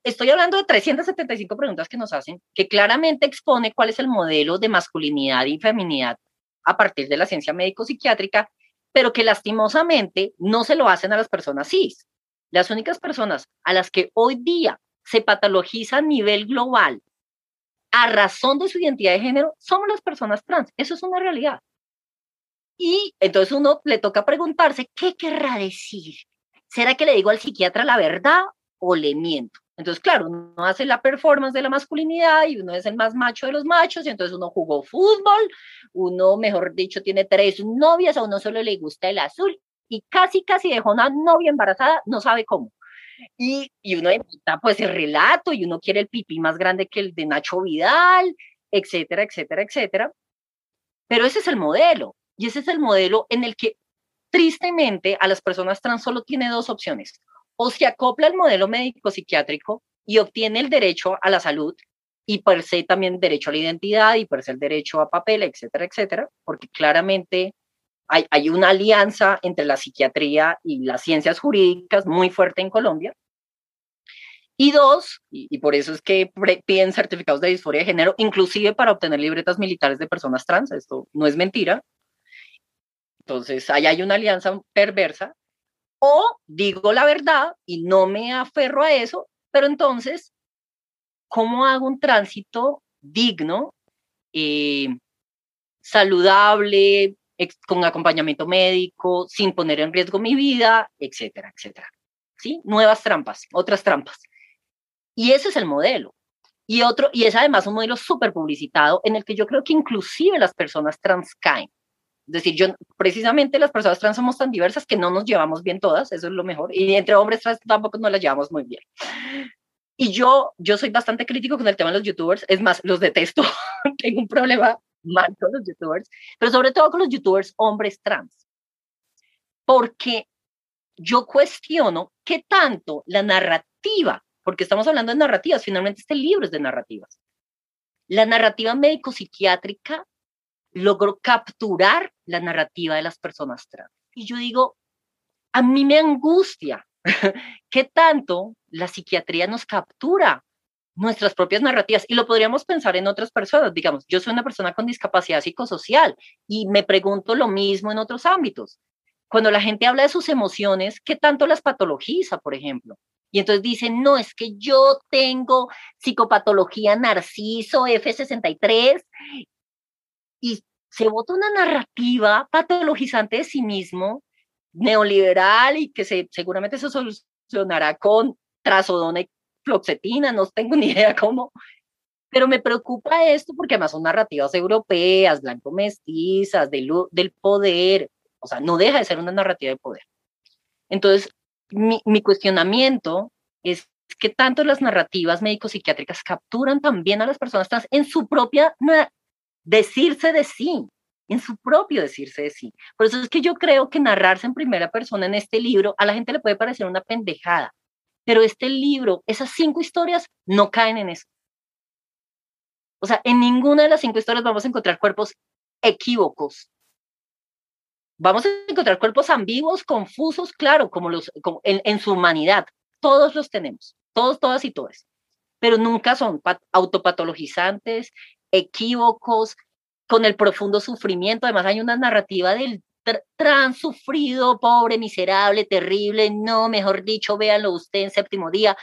estoy hablando de 375 preguntas que nos hacen, que claramente expone cuál es el modelo de masculinidad y feminidad a partir de la ciencia médico-psiquiátrica, pero que lastimosamente no se lo hacen a las personas cis. Las únicas personas a las que hoy día se patologiza a nivel global a razón de su identidad de género somos las personas trans. Eso es una realidad. Y entonces uno le toca preguntarse, ¿qué querrá decir? ¿Será que le digo al psiquiatra la verdad o le miento. Entonces, claro, uno hace la performance de la masculinidad y uno es el más macho de los machos, y entonces uno jugó fútbol, uno, mejor dicho, tiene tres novias, a uno solo le gusta el azul, y casi, casi dejó una novia embarazada, no sabe cómo. Y, y uno invita pues el relato, y uno quiere el pipí más grande que el de Nacho Vidal, etcétera, etcétera, etcétera. Pero ese es el modelo, y ese es el modelo en el que tristemente a las personas trans solo tiene dos opciones o se acopla al modelo médico psiquiátrico y obtiene el derecho a la salud y per se también derecho a la identidad y per se el derecho a papel, etcétera, etcétera, porque claramente hay, una alianza entre la psiquiatría y las ciencias jurídicas muy fuerte en Colombia. Y dos, y, por eso es que piden certificados de disforia de género, inclusive para obtener libretas militares de personas trans, esto no es mentira. Entonces, ahí hay una alianza perversa o digo la verdad y no me aferro a eso, pero entonces, ¿cómo hago un tránsito digno, eh, saludable, con acompañamiento médico, sin poner en riesgo mi vida, etcétera, etcétera? ¿Sí? Nuevas trampas, otras trampas. Y ese es el modelo. Y otro, y es además un modelo súper publicitado en el que yo creo que inclusive las personas trans caen. Es decir, yo, precisamente las personas trans somos tan diversas que no nos llevamos bien todas, eso es lo mejor. Y entre hombres trans tampoco nos las llevamos muy bien. Y yo, yo soy bastante crítico con el tema de los youtubers, es más, los detesto, (laughs) tengo un problema mal con los youtubers, pero sobre todo con los youtubers hombres trans. Porque yo cuestiono qué tanto la narrativa, porque estamos hablando de narrativas, finalmente este libro es de narrativas, la narrativa médico-psiquiátrica logró capturar la narrativa de las personas trans. Y yo digo, a mí me angustia (laughs) qué tanto la psiquiatría nos captura nuestras propias narrativas y lo podríamos pensar en otras personas. Digamos, yo soy una persona con discapacidad psicosocial y me pregunto lo mismo en otros ámbitos. Cuando la gente habla de sus emociones, ¿qué tanto las patologiza, por ejemplo? Y entonces dicen, no, es que yo tengo psicopatología narciso F63 y se vota una narrativa patologizante de sí mismo, neoliberal y que se, seguramente se solucionará con trazodona y floxetina, no tengo (laughs) ni idea cómo. Pero me preocupa esto porque además son narrativas europeas, blanco-mestizas, del, del poder, o sea, no deja de ser una narrativa de poder. Entonces, mi, mi cuestionamiento es que tanto las narrativas médico-psiquiátricas capturan también a las personas trans en su propia decirse de sí, en su propio decirse de sí. Por eso es que yo creo que narrarse en primera persona en este libro a la gente le puede parecer una pendejada, pero este libro, esas cinco historias no caen en eso. O sea, en ninguna de las cinco historias vamos a encontrar cuerpos equívocos. Vamos a encontrar cuerpos ambiguos, confusos, claro, como los en, en, su humanidad. Todos los tenemos, todos, todas y todas. Pero nunca son autopatologizantes, equívocos, con el profundo sufrimiento. Además, hay una narrativa del trans sufrido, pobre, miserable, terrible, no, mejor dicho, véanlo usted en séptimo día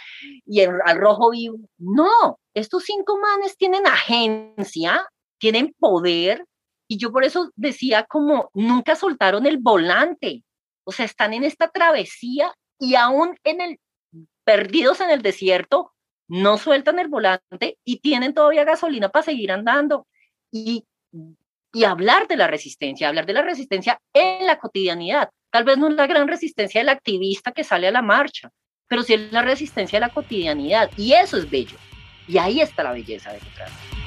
y el, al rojo vivo. No, estos cinco manes tienen agencia, tienen poder y yo por eso decía como nunca soltaron el volante, o sea, están en esta travesía y aún en el perdidos en el desierto, no sueltan el volante y tienen todavía gasolina para seguir andando. Y y hablar de la resistencia, hablar de la resistencia en la cotidianidad. Tal vez no es la gran resistencia del activista que sale a la marcha, pero sí es la resistencia a la cotidianidad. Y eso es bello. Y ahí está la belleza de trata.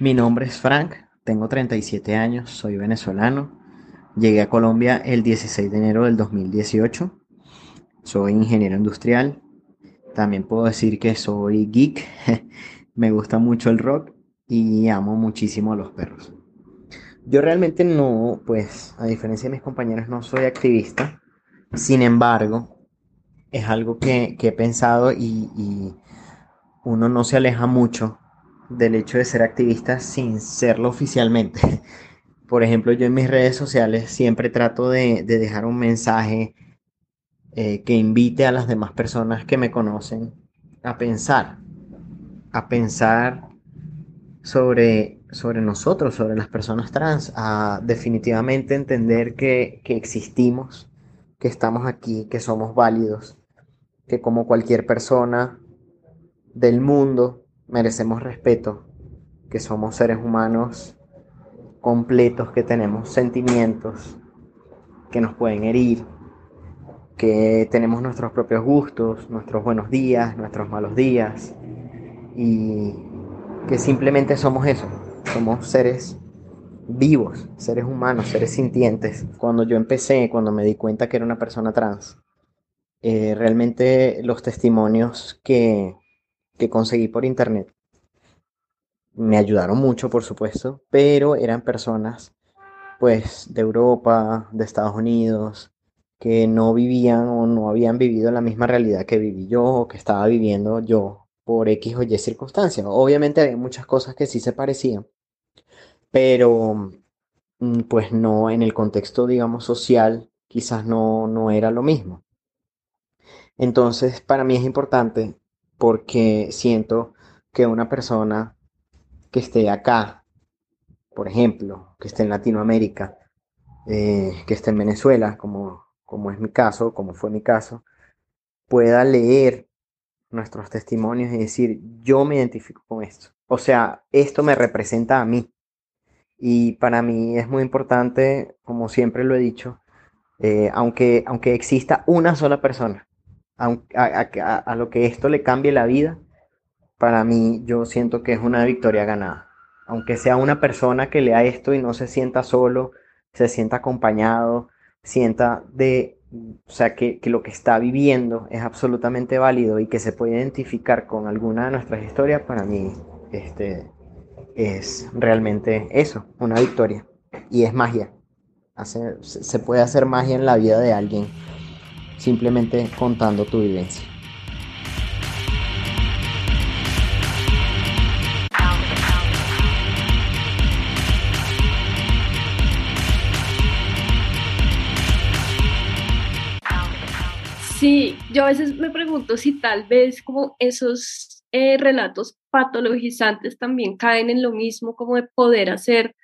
Mi nombre es Frank, tengo 37 años, soy venezolano. Llegué a Colombia el 16 de enero del 2018. Soy ingeniero industrial. También puedo decir que soy geek. (laughs) Me gusta mucho el rock y amo muchísimo a los perros. Yo realmente no, pues a diferencia de mis compañeros, no soy activista. Sin embargo, es algo que, he pensado y, y uno no se aleja mucho del hecho de ser activista sin serlo oficialmente. (laughs) Por ejemplo, yo en mis redes sociales siempre trato de, dejar un mensaje eh, que invite a las demás personas que me conocen a pensar, a pensar sobre, sobre nosotros, sobre las personas trans, a definitivamente entender que, que existimos, que estamos aquí, que somos válidos, que como cualquier persona del mundo merecemos respeto, que somos seres humanos completos, que tenemos sentimientos que nos pueden herir, que tenemos nuestros propios gustos, nuestros buenos días, nuestros malos días, y que simplemente somos eso, somos seres vivos, seres humanos, seres sintientes. Cuando yo empecé, cuando me di cuenta que era una persona trans, eh, realmente los testimonios que, que conseguí por internet me ayudaron mucho, por supuesto, pero eran personas pues de Europa, de Estados Unidos, que no vivían o no habían vivido la misma realidad que viví yo o que estaba viviendo yo por X o Y circunstancias. Obviamente había muchas cosas que sí se parecían, pero mm, pues no en el contexto, digamos, social, quizás no, no era lo mismo. Entonces, para mí es importante porque siento que una persona que esté acá, por ejemplo, que esté en Latinoamérica, eh, que esté en Venezuela, como, como es mi caso, como fue mi caso, pueda leer nuestros testimonios y decir, yo me identifico con esto. O sea, esto me representa a mí. Y para mí es muy importante, como siempre lo he dicho, eh, aunque, aunque exista una sola persona a, lo que esto le cambie la vida, para mí yo siento que es una victoria ganada. Aunque sea una persona que lea esto y no se sienta solo, se sienta acompañado, sienta de, o sea, que, que lo que está viviendo es absolutamente válido y que se puede identificar con alguna de nuestras historias, para mí este, es realmente eso, una victoria. Y es magia. se puede hacer magia en la vida de alguien simplemente contando tu vivencia. Sí, yo a veces me pregunto si tal vez como esos eh, relatos patologizantes también caen en lo mismo como de poder hacer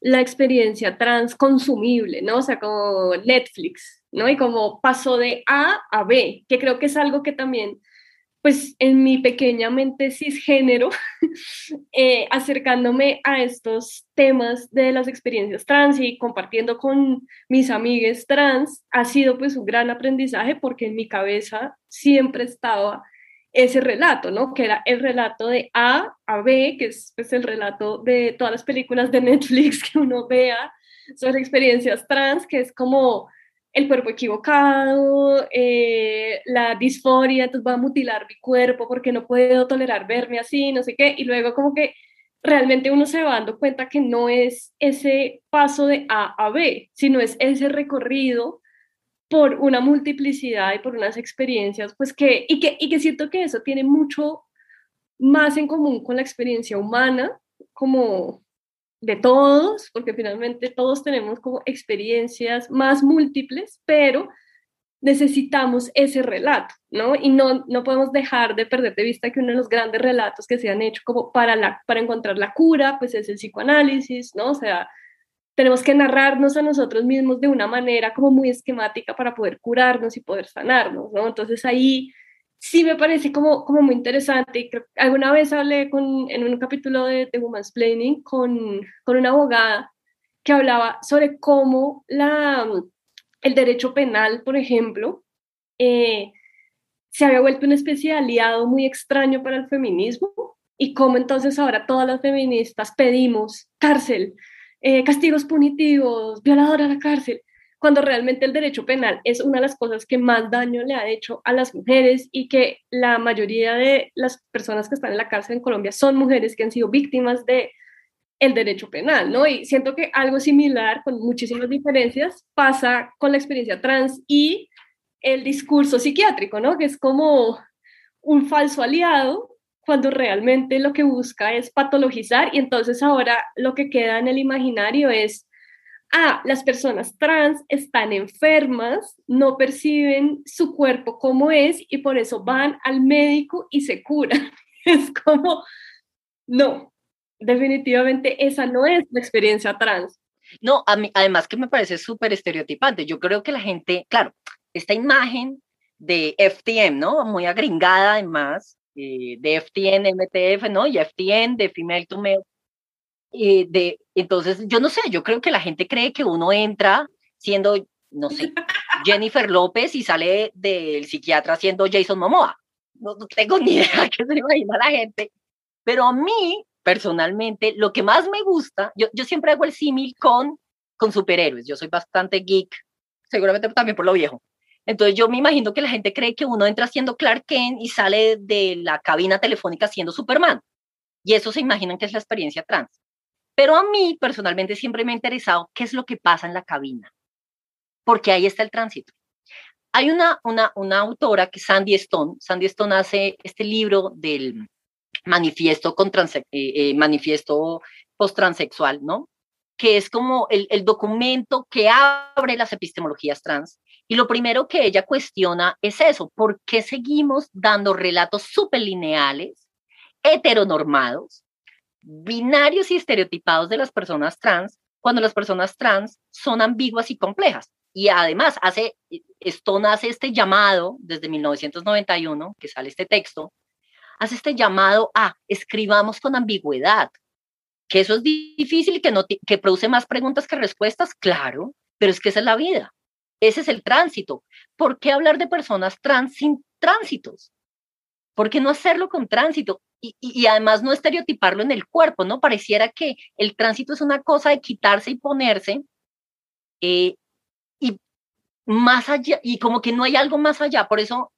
la experiencia trans consumible, ¿no? O sea, como Netflix, ¿no? Y como pasó de A a B, que creo que es algo que también, pues en mi pequeña mente cisgénero, (laughs) eh, acercándome a estos temas de las experiencias trans y compartiendo con mis amigues trans, ha sido pues un gran aprendizaje porque en mi cabeza siempre estaba ese relato, ¿no? Que era el relato de A a B, que es pues, el relato de todas las películas de Netflix (laughs) que uno vea, sobre experiencias trans, que es como el cuerpo equivocado, eh, la disforia, entonces va a mutilar mi cuerpo porque no puedo tolerar verme así, no sé qué, y luego como que realmente uno se va dando cuenta que no es ese paso de A a B, sino es ese recorrido por una multiplicidad y por unas experiencias, pues que, y que, y que siento que eso tiene mucho más en común con la experiencia humana, como de todos, porque finalmente todos tenemos como experiencias más múltiples, pero necesitamos ese relato, ¿no? Y no, no podemos dejar de perder de vista que uno de los grandes relatos que se han hecho como para, la, para encontrar la cura, pues es el psicoanálisis, ¿no? O sea, tenemos que narrarnos a nosotros mismos de una manera como muy esquemática para poder curarnos y poder sanarnos, ¿no? Entonces ahí sí me parece como, como muy interesante. alguna vez hablé con, en un capítulo de, de Woman's Planning con, con una abogada que hablaba sobre cómo la, el derecho penal, por ejemplo, eh, se había vuelto una especie de aliado muy extraño para el feminismo y cómo entonces ahora todas las feministas pedimos cárcel, eh, castigos punitivos, violadora a la cárcel cuando realmente el derecho penal es una de las cosas que más daño le ha hecho a las mujeres y que la mayoría de las personas que están en la cárcel en Colombia son mujeres que han sido víctimas de el derecho penal, ¿no? Y siento que algo similar, con muchísimas diferencias, pasa con la experiencia trans y el discurso psiquiátrico, ¿no? Que es como un falso aliado cuando realmente lo que busca es patologizar y entonces ahora lo que queda en el imaginario es ah, las personas trans están enfermas, no perciben su cuerpo como es y por eso van al médico y se curan. (laughs) Es como, no, definitivamente esa no es la experiencia trans. No, a mí, además que me parece súper estereotipante. Yo creo que la gente, claro, esta imagen de FTM, ¿no? Muy agringada además, eh, de FTN, MTF, ¿no? Y FTN, de Female to Male, eh, de, entonces, yo no sé, yo creo que la gente cree que uno entra siendo, no sé, (laughs) Jennifer López y sale del psiquiatra siendo Jason Momoa. No, tengo ni idea qué se imagina la gente. Pero a mí, personalmente, lo que más me gusta, yo, yo siempre hago el símil con, con superhéroes. Yo soy bastante geek, seguramente también por lo viejo. Entonces yo me imagino que la gente cree que uno entra siendo Clark Kent y sale de la cabina telefónica siendo Superman. Y eso se imaginan que es la experiencia trans. Pero a mí personalmente siempre me ha interesado qué es lo que pasa en la cabina, porque ahí está el tránsito. Hay una, una, una autora que es Sandy Stone. Sandy Stone hace este libro del manifiesto, con eh, eh, manifiesto post-transexual, ¿no? Que es como el, el documento que abre las epistemologías trans. Y lo primero que ella cuestiona es eso, ¿por qué seguimos dando relatos superlineales, heteronormados, binarios y estereotipados de las personas trans cuando las personas trans son ambiguas y complejas. Y además, hace, Stone hace este llamado desde 1991, que sale este texto, hace este llamado a escribamos con ambigüedad, que eso es difícil que, no, que produce más preguntas que respuestas, claro, pero es que esa es la vida, ese es el tránsito. ¿Por qué hablar de personas trans sin tránsitos? ¿Por qué no hacerlo con tránsito? y, además no estereotiparlo en el cuerpo, ¿no? Pareciera que el tránsito es una cosa de quitarse y ponerse, eh, y más allá, y como que no hay algo más allá. Por eso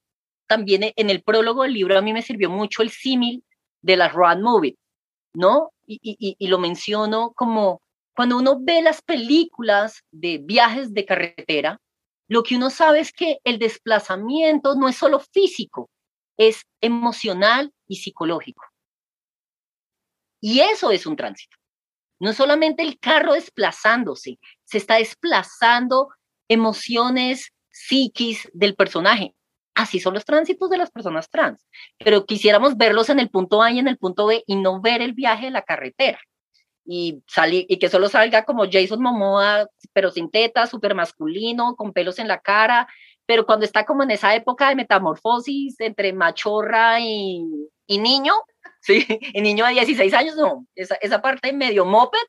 también en el prólogo del libro a mí me sirvió mucho el símil de las road movie, ¿no? Y, y, y lo menciono como cuando uno ve las películas de viajes de carretera, lo que uno sabe es que el desplazamiento no es solo físico, es emocional y psicológico. Y eso es un tránsito. No solamente el carro desplazándose, se está desplazando emociones, psiquis del personaje. Así son los tránsitos de las personas trans. Pero quisiéramos verlos en el punto A y en el punto B y no ver el viaje de la carretera. Y, salir, y que solo salga como Jason Momoa, pero sin teta, súper masculino, con pelos en la cara, pero cuando está como en esa época de metamorfosis entre machorra y, y niño, (laughs) sí, y niño de 16 años, no, esa, esa parte medio moped,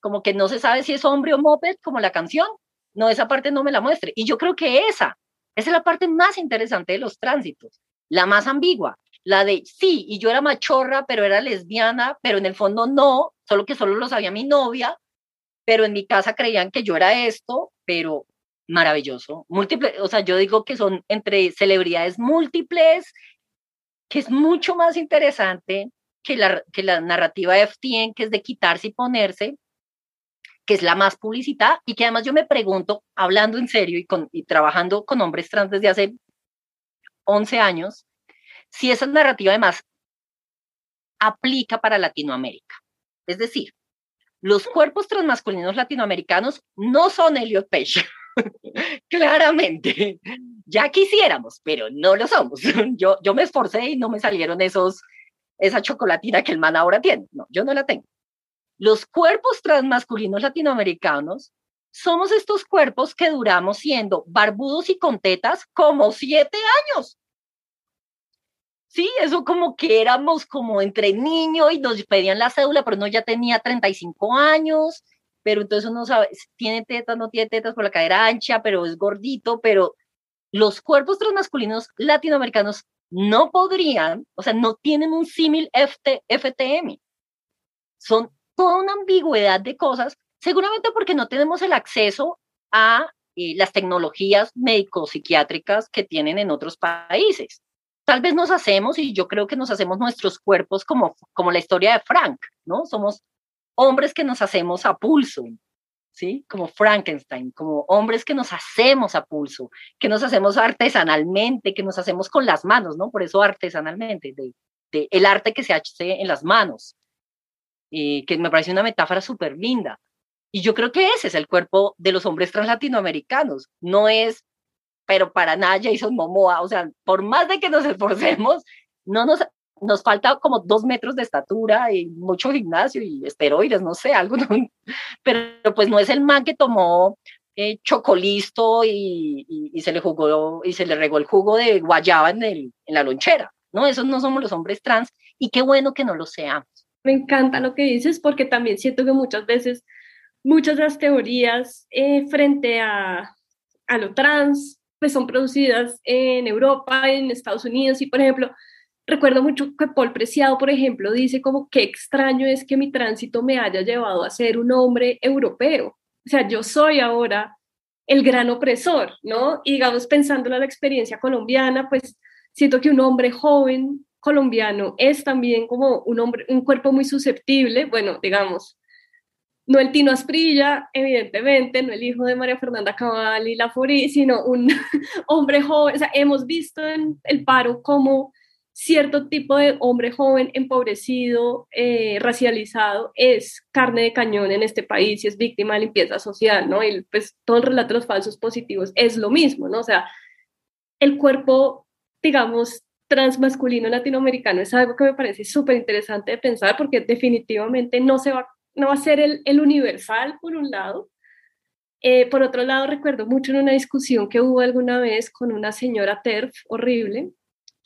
como que no se sabe si es hombre o moped, como la canción, no, esa parte no me la muestre. Y yo creo que esa, esa es la parte más interesante de los tránsitos, la más ambigua, la de sí, y yo era machorra, pero era lesbiana, pero en el fondo no, solo que solo lo sabía mi novia, pero en mi casa creían que yo era esto, pero maravilloso. Múltiple, o sea, yo digo que son entre celebridades múltiples, que es mucho más interesante que la, que la narrativa de FTN, que es de quitarse y ponerse, que es la más publicitada y que además yo me pregunto, hablando en serio y, con, y trabajando con hombres trans desde hace 11 años, si esa narrativa además aplica para Latinoamérica. Es decir, los cuerpos transmasculinos latinoamericanos no son Elliot Page. (laughs) Claramente, ya quisiéramos, pero no lo somos. (laughs) Yo, yo me esforcé y no me salieron esos, esa chocolatina que el man ahora tiene. No, yo no la tengo. Los cuerpos transmasculinos latinoamericanos somos estos cuerpos que duramos siendo barbudos y con tetas como siete años. Sí, eso como que éramos como entre niño y nos pedían la cédula, pero no ya tenía 35 años, pero entonces uno sabe, tiene tetas, no tiene tetas por la cadera ancha, pero es gordito, pero los cuerpos transmasculinos latinoamericanos no podrían, o sea, no tienen un símil FTM. Son toda una ambigüedad de cosas, seguramente porque no tenemos el acceso a eh, las tecnologías médico-psiquiátricas que tienen en otros países. Tal vez nos hacemos, y yo creo que nos hacemos nuestros cuerpos como, como la historia de Frank, ¿no? Somos hombres que nos hacemos a pulso, ¿sí? Como Frankenstein, como hombres que nos hacemos a pulso, que nos hacemos artesanalmente, que nos hacemos con las manos, ¿no? Por eso artesanalmente, de, el arte que se hace en las manos que me parece una metáfora súper linda. Y yo creo que ese es el cuerpo de los hombres trans latinoamericanos. No es, pero para nada Jason Momoa. O sea, por más de que nos esforcemos, no nos, nos falta como dos metros de estatura y mucho gimnasio y esteroides, no sé, algo. (laughs) Pero pues no es el man que tomó eh, chocolisto y, y, se le jugó y se le regó el jugo de guayaba en, el, en la lonchera. No, esos no somos los hombres trans y qué bueno que no lo seamos. Me encanta lo que dices porque también siento que muchas veces muchas de las teorías eh, frente a, a lo trans pues son producidas en Europa, en Estados Unidos y por ejemplo, recuerdo mucho que Paul Preciado, por ejemplo, dice como qué extraño es que mi tránsito me haya llevado a ser un hombre europeo. O sea, yo soy ahora el gran opresor, ¿no? Y digamos, pensando en la experiencia colombiana, pues siento que un hombre joven colombiano es también como un hombre, un cuerpo muy susceptible, bueno, digamos, no el Tino Asprilla, evidentemente, no el hijo de María Fernanda Cabal y La Forí, sino un (laughs) hombre joven, o sea, hemos visto en el paro como cierto tipo de hombre joven empobrecido, eh, racializado, es carne de cañón en este país y es víctima de limpieza social, ¿no? Y pues todo el relato los falsos positivos es lo mismo, ¿no? O sea, el cuerpo, digamos, transmasculino latinoamericano es algo que me parece súper interesante de pensar porque definitivamente no, se va, no va a ser el, el universal, por un lado. Eh, por otro lado, recuerdo mucho en una discusión que hubo alguna vez con una señora TERF horrible,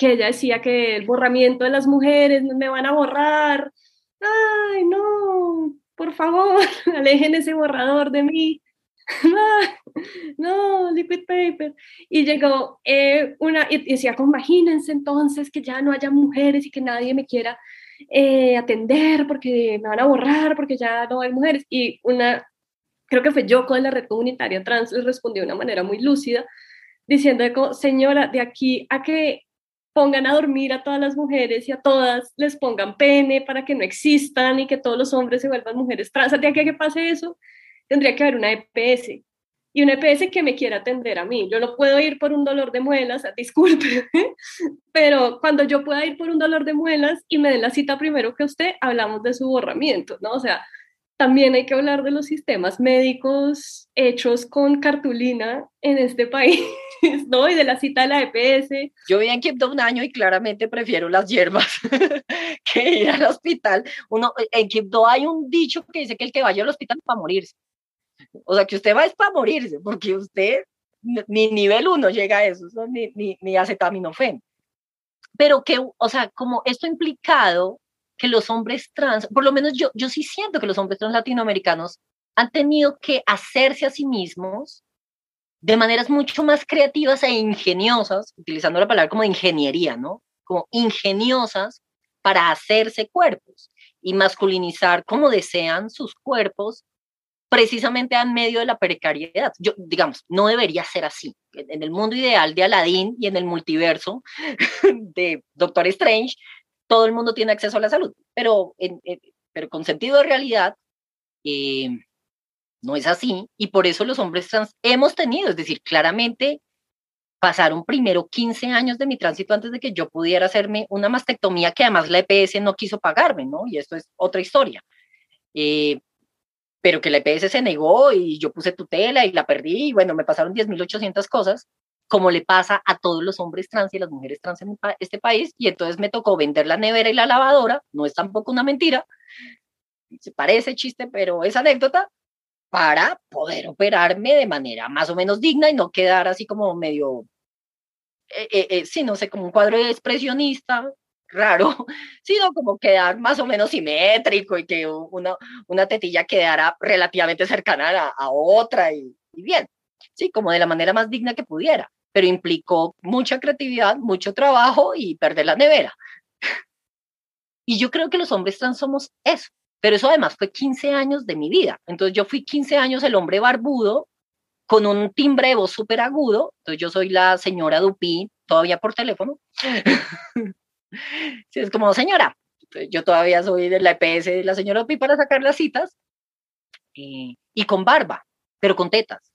que ella decía que el borramiento de las mujeres me van a borrar. Ay, no, por favor, (laughs) alejen ese borrador de mí. (laughs) no, liquid paper. Y llegó eh, una, y decía, imagínense entonces que ya no haya mujeres y que nadie me quiera eh, atender porque me van a borrar, porque ya no hay mujeres. Y una, creo que fue yo con la red comunitaria trans, les respondió de una manera muy lúcida, diciendo, señora, de aquí a que pongan a dormir a todas las mujeres y a todas les pongan pene para que no existan y que todos los hombres se vuelvan mujeres trans, de aquí a que pase eso, tendría que haber una EPS y una EPS que me quiera atender a mí. Yo no puedo ir por un dolor de muelas, (laughs) disculpe, pero cuando yo pueda ir por un dolor de muelas y me den la cita primero que usted, hablamos de su borramiento, ¿no? O sea, también hay que hablar de los sistemas médicos hechos con cartulina en este país, (laughs) ¿no? Y de la cita de la EPS. Yo vi en Quibdó un año y claramente prefiero las hierbas (laughs) que ir al hospital. Uno, en Quibdó hay un dicho que dice que el que vaya al hospital va a morirse. O sea, que usted va es para morirse, porque usted ni nivel uno llega a eso, ni, ni, ni acetaminofén. Pero que, o sea, como esto implicado que los hombres trans, por lo menos yo, yo sí siento que los hombres trans latinoamericanos han tenido que hacerse a sí mismos de maneras mucho más creativas e ingeniosas, utilizando la palabra como ingeniería, ¿no? Como ingeniosas para hacerse cuerpos y masculinizar como desean sus cuerpos precisamente en medio de la precariedad. Yo, digamos, no debería ser así. En el mundo ideal de Aladdin y en el multiverso (laughs) de Doctor Strange, todo el mundo tiene acceso a la salud, pero, pero con sentido de realidad, eh, no es así. Y por eso los hombres trans hemos tenido, es decir, claramente pasaron primero 15 años de mi tránsito antes de que yo pudiera hacerme una mastectomía que además la EPS no quiso pagarme, ¿no? Y esto es otra historia. Eh, pero que la EPS se negó y yo puse tutela y la perdí y bueno, me pasaron 10.800 cosas, como le pasa a todos los hombres trans y las mujeres trans en este país, y entonces me tocó vender la nevera y la lavadora, no es tampoco una mentira, se parece chiste, pero es anécdota, para poder operarme de manera más o menos digna y no quedar así como medio, eh, eh, eh, sí, no sé, como un cuadro expresionista raro, (laughs) sino como quedar más o menos simétrico y que una, una tetilla quedara relativamente cercana a, otra y, y, bien, sí, como de la manera más digna que pudiera, pero implicó mucha creatividad, mucho trabajo y perder la nevera. Y yo creo que los hombres trans somos eso, pero eso además fue 15 años de mi vida. Entonces yo fui 15 años el hombre barbudo con un timbre de voz súper agudo. Entonces yo soy la señora Dupí, todavía por teléfono. (laughs) es como, señora, yo todavía soy de la EPS de la señora Dupí para sacar las citas. Y con barba, pero con tetas.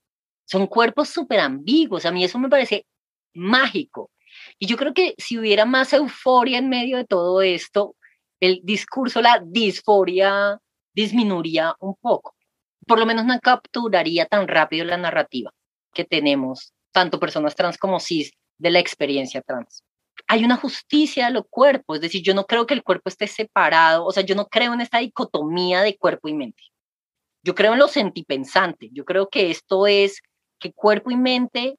Son cuerpos súper ambiguos. A mí eso me parece mágico. Y yo creo que si hubiera más euforia en medio de todo esto, el discurso, la disforia disminuiría un poco. Por lo menos no capturaría tan rápido la narrativa que tenemos, tanto personas trans como cis, de la experiencia trans. Hay una justicia de los cuerpos, es decir, yo no creo que el cuerpo esté separado, o sea, yo no creo en esta dicotomía de cuerpo y mente. Yo creo en lo sentipensante, yo creo que esto es que cuerpo y mente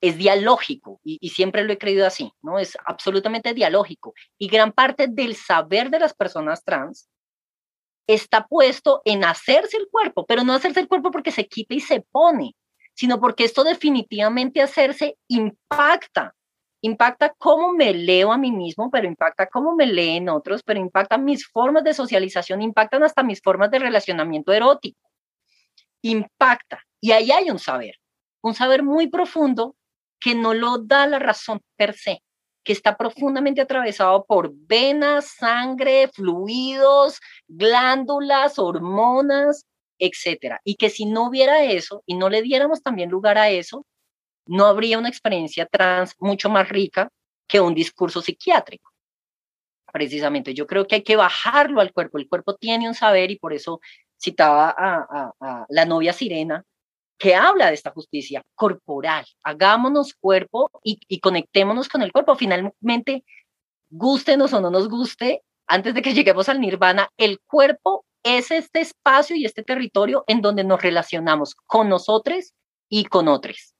es dialógico y, siempre lo he creído así, ¿no? Es absolutamente dialógico. Y gran parte del saber de las personas trans está puesto en hacerse el cuerpo, pero no hacerse el cuerpo porque se quita y se pone, sino porque esto definitivamente hacerse impacta. Impacta cómo me leo a mí mismo, pero impacta cómo me leen otros, pero impacta mis formas de socialización, impactan hasta mis formas de relacionamiento erótico. Impacta. Y ahí hay un saber, un saber muy profundo que no lo da la razón per se, que está profundamente atravesado por venas, sangre, fluidos, glándulas, hormonas, etcétera. Y que si no hubiera eso y no le diéramos también lugar a eso, no habría una experiencia trans mucho más rica que un discurso psiquiátrico. Precisamente, yo creo que hay que bajarlo al cuerpo. El cuerpo tiene un saber y por eso citaba a, a la novia Sirena, que habla de esta justicia corporal. Hagámonos cuerpo y, conectémonos con el cuerpo. Finalmente, gustenos o no nos guste, antes de que (laughs) lleguemos al nirvana, el cuerpo es este espacio y este territorio en donde nos relacionamos con nosotros y con otros.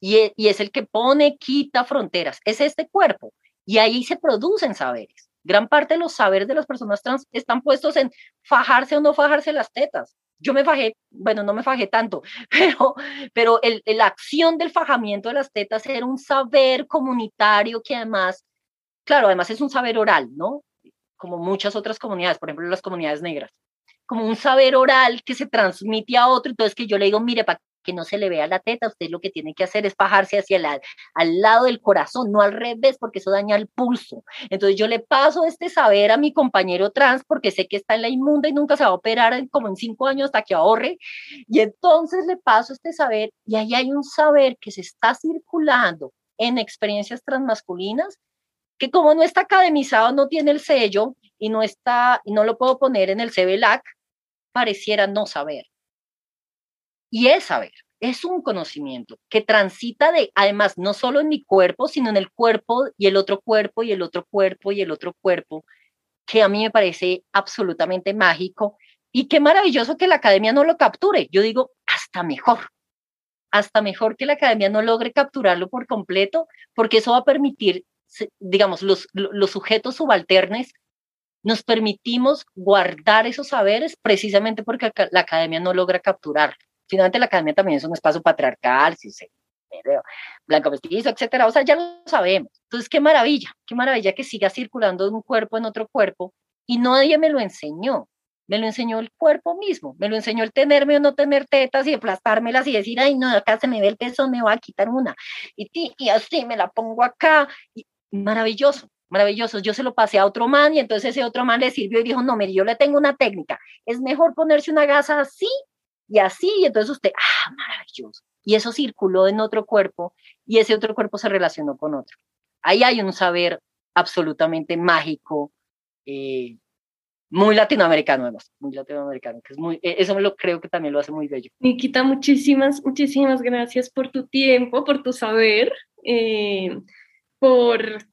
Y, e, y es el que pone, quita fronteras. Es este cuerpo. Y ahí se producen saberes. Gran parte de los saberes de las personas trans están puestos en fajarse o no fajarse las tetas, yo me fajé, bueno, no me fajé tanto, (laughs) pero, pero el, la acción del fajamiento de las tetas era un saber comunitario que además, claro, además es un saber oral, ¿no? Como muchas otras comunidades, por ejemplo, las comunidades negras, como un saber oral que se transmite a otro, entonces que yo le digo, mire, para que no se le vea la teta, usted lo que tiene que hacer es bajarse hacia el al lado del corazón, no al revés, porque eso daña el pulso. Entonces yo le paso este saber a mi compañero trans porque sé que está en la inmunda y nunca se va a operar como en cinco años hasta que ahorre. Y entonces le paso este saber y ahí hay un saber que se está circulando en experiencias transmasculinas que como no está academizado, no tiene el sello y no está, y no lo puedo poner en el CBLAC, pareciera no saber. Y es saber, es un conocimiento que transita de, además, no solo en mi cuerpo, sino en el cuerpo y el otro cuerpo y el otro cuerpo y el otro cuerpo, que a mí me parece absolutamente mágico y qué maravilloso que la academia no lo capture. Yo digo, hasta mejor, hasta mejor que la academia no logre capturarlo por completo, porque eso va a permitir, digamos, los, sujetos subalternes nos permitimos guardar esos saberes precisamente porque la academia no logra capturar finalmente la academia también es un espacio patriarcal, si se blanco mestizo, etcétera, o sea, ya lo sabemos. Entonces, qué maravilla, qué maravilla que siga circulando de un cuerpo en otro cuerpo y nadie me lo enseñó. me lo enseñó el cuerpo mismo, me lo enseñó el tenerme o no tener tetas y aplastármelas y decir, ay, no, acá se me ve el peso, me voy a quitar una. Y, y así me la pongo acá. Y maravilloso, maravilloso. Yo se lo pasé a otro man y entonces ese otro man le sirvió y dijo, no, mire, yo le tengo una técnica. Es mejor ponerse una gasa así y así. Y entonces usted, ah, maravilloso. Y eso circuló en otro cuerpo y ese otro cuerpo se relacionó con otro. Ahí hay un saber absolutamente mágico, eh, muy latinoamericano además, muy latinoamericano, que es muy, e, eso lo creo que también lo hace muy bello. Nikita, muchísimas, muchísimas gracias por tu tiempo, por tu saber, eh, por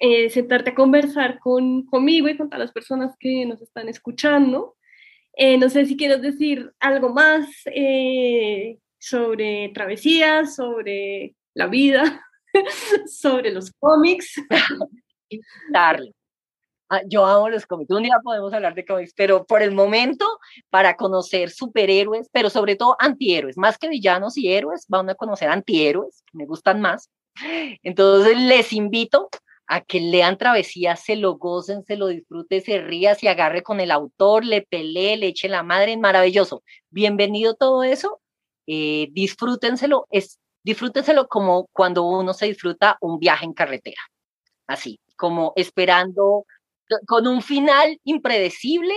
eh, sentarte a conversar con, conmigo y con todas las personas que nos están escuchando. No sé si quieres decir algo más sobre travesías, sobre la vida, (laughs) sobre los cómics. (laughs) Darle. Ah, yo amo los cómics. Un día podemos hablar de cómics, pero por el momento, para conocer superhéroes, pero sobre todo antihéroes, más que villanos y héroes, van a conocer antihéroes, me gustan más. Entonces les invito a que lean Travesía, se lo gocen, se lo disfrute, se ría, se agarre con el autor, le pelee, le eche la madre, maravilloso. Bienvenido todo eso, eh, disfrútenselo, es, disfrútenselo como cuando uno se disfruta un viaje en carretera, así, como esperando con un final impredecible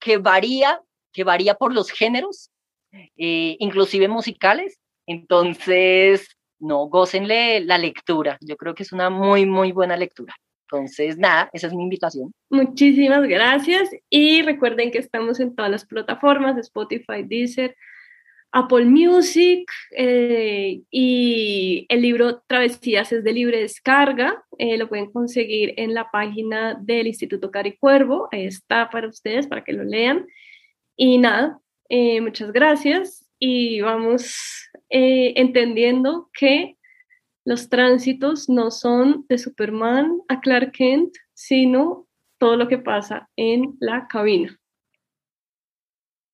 que varía, que varía por los géneros, eh, inclusive musicales. Entonces, no, gócenle la lectura. Yo creo que es una muy, muy buena lectura. Entonces, nada, esa es mi invitación. Muchísimas gracias y recuerden que estamos en todas las plataformas, Spotify, Deezer, Apple Music eh, y el libro Travesías es de libre descarga. Eh, lo pueden conseguir en la página del Instituto Caricuervo. Ahí está para ustedes, para que lo lean. Y nada, eh, muchas gracias y vamos entendiendo que los tránsitos no son de Superman a Clark Kent, sino todo lo que pasa en la cabina.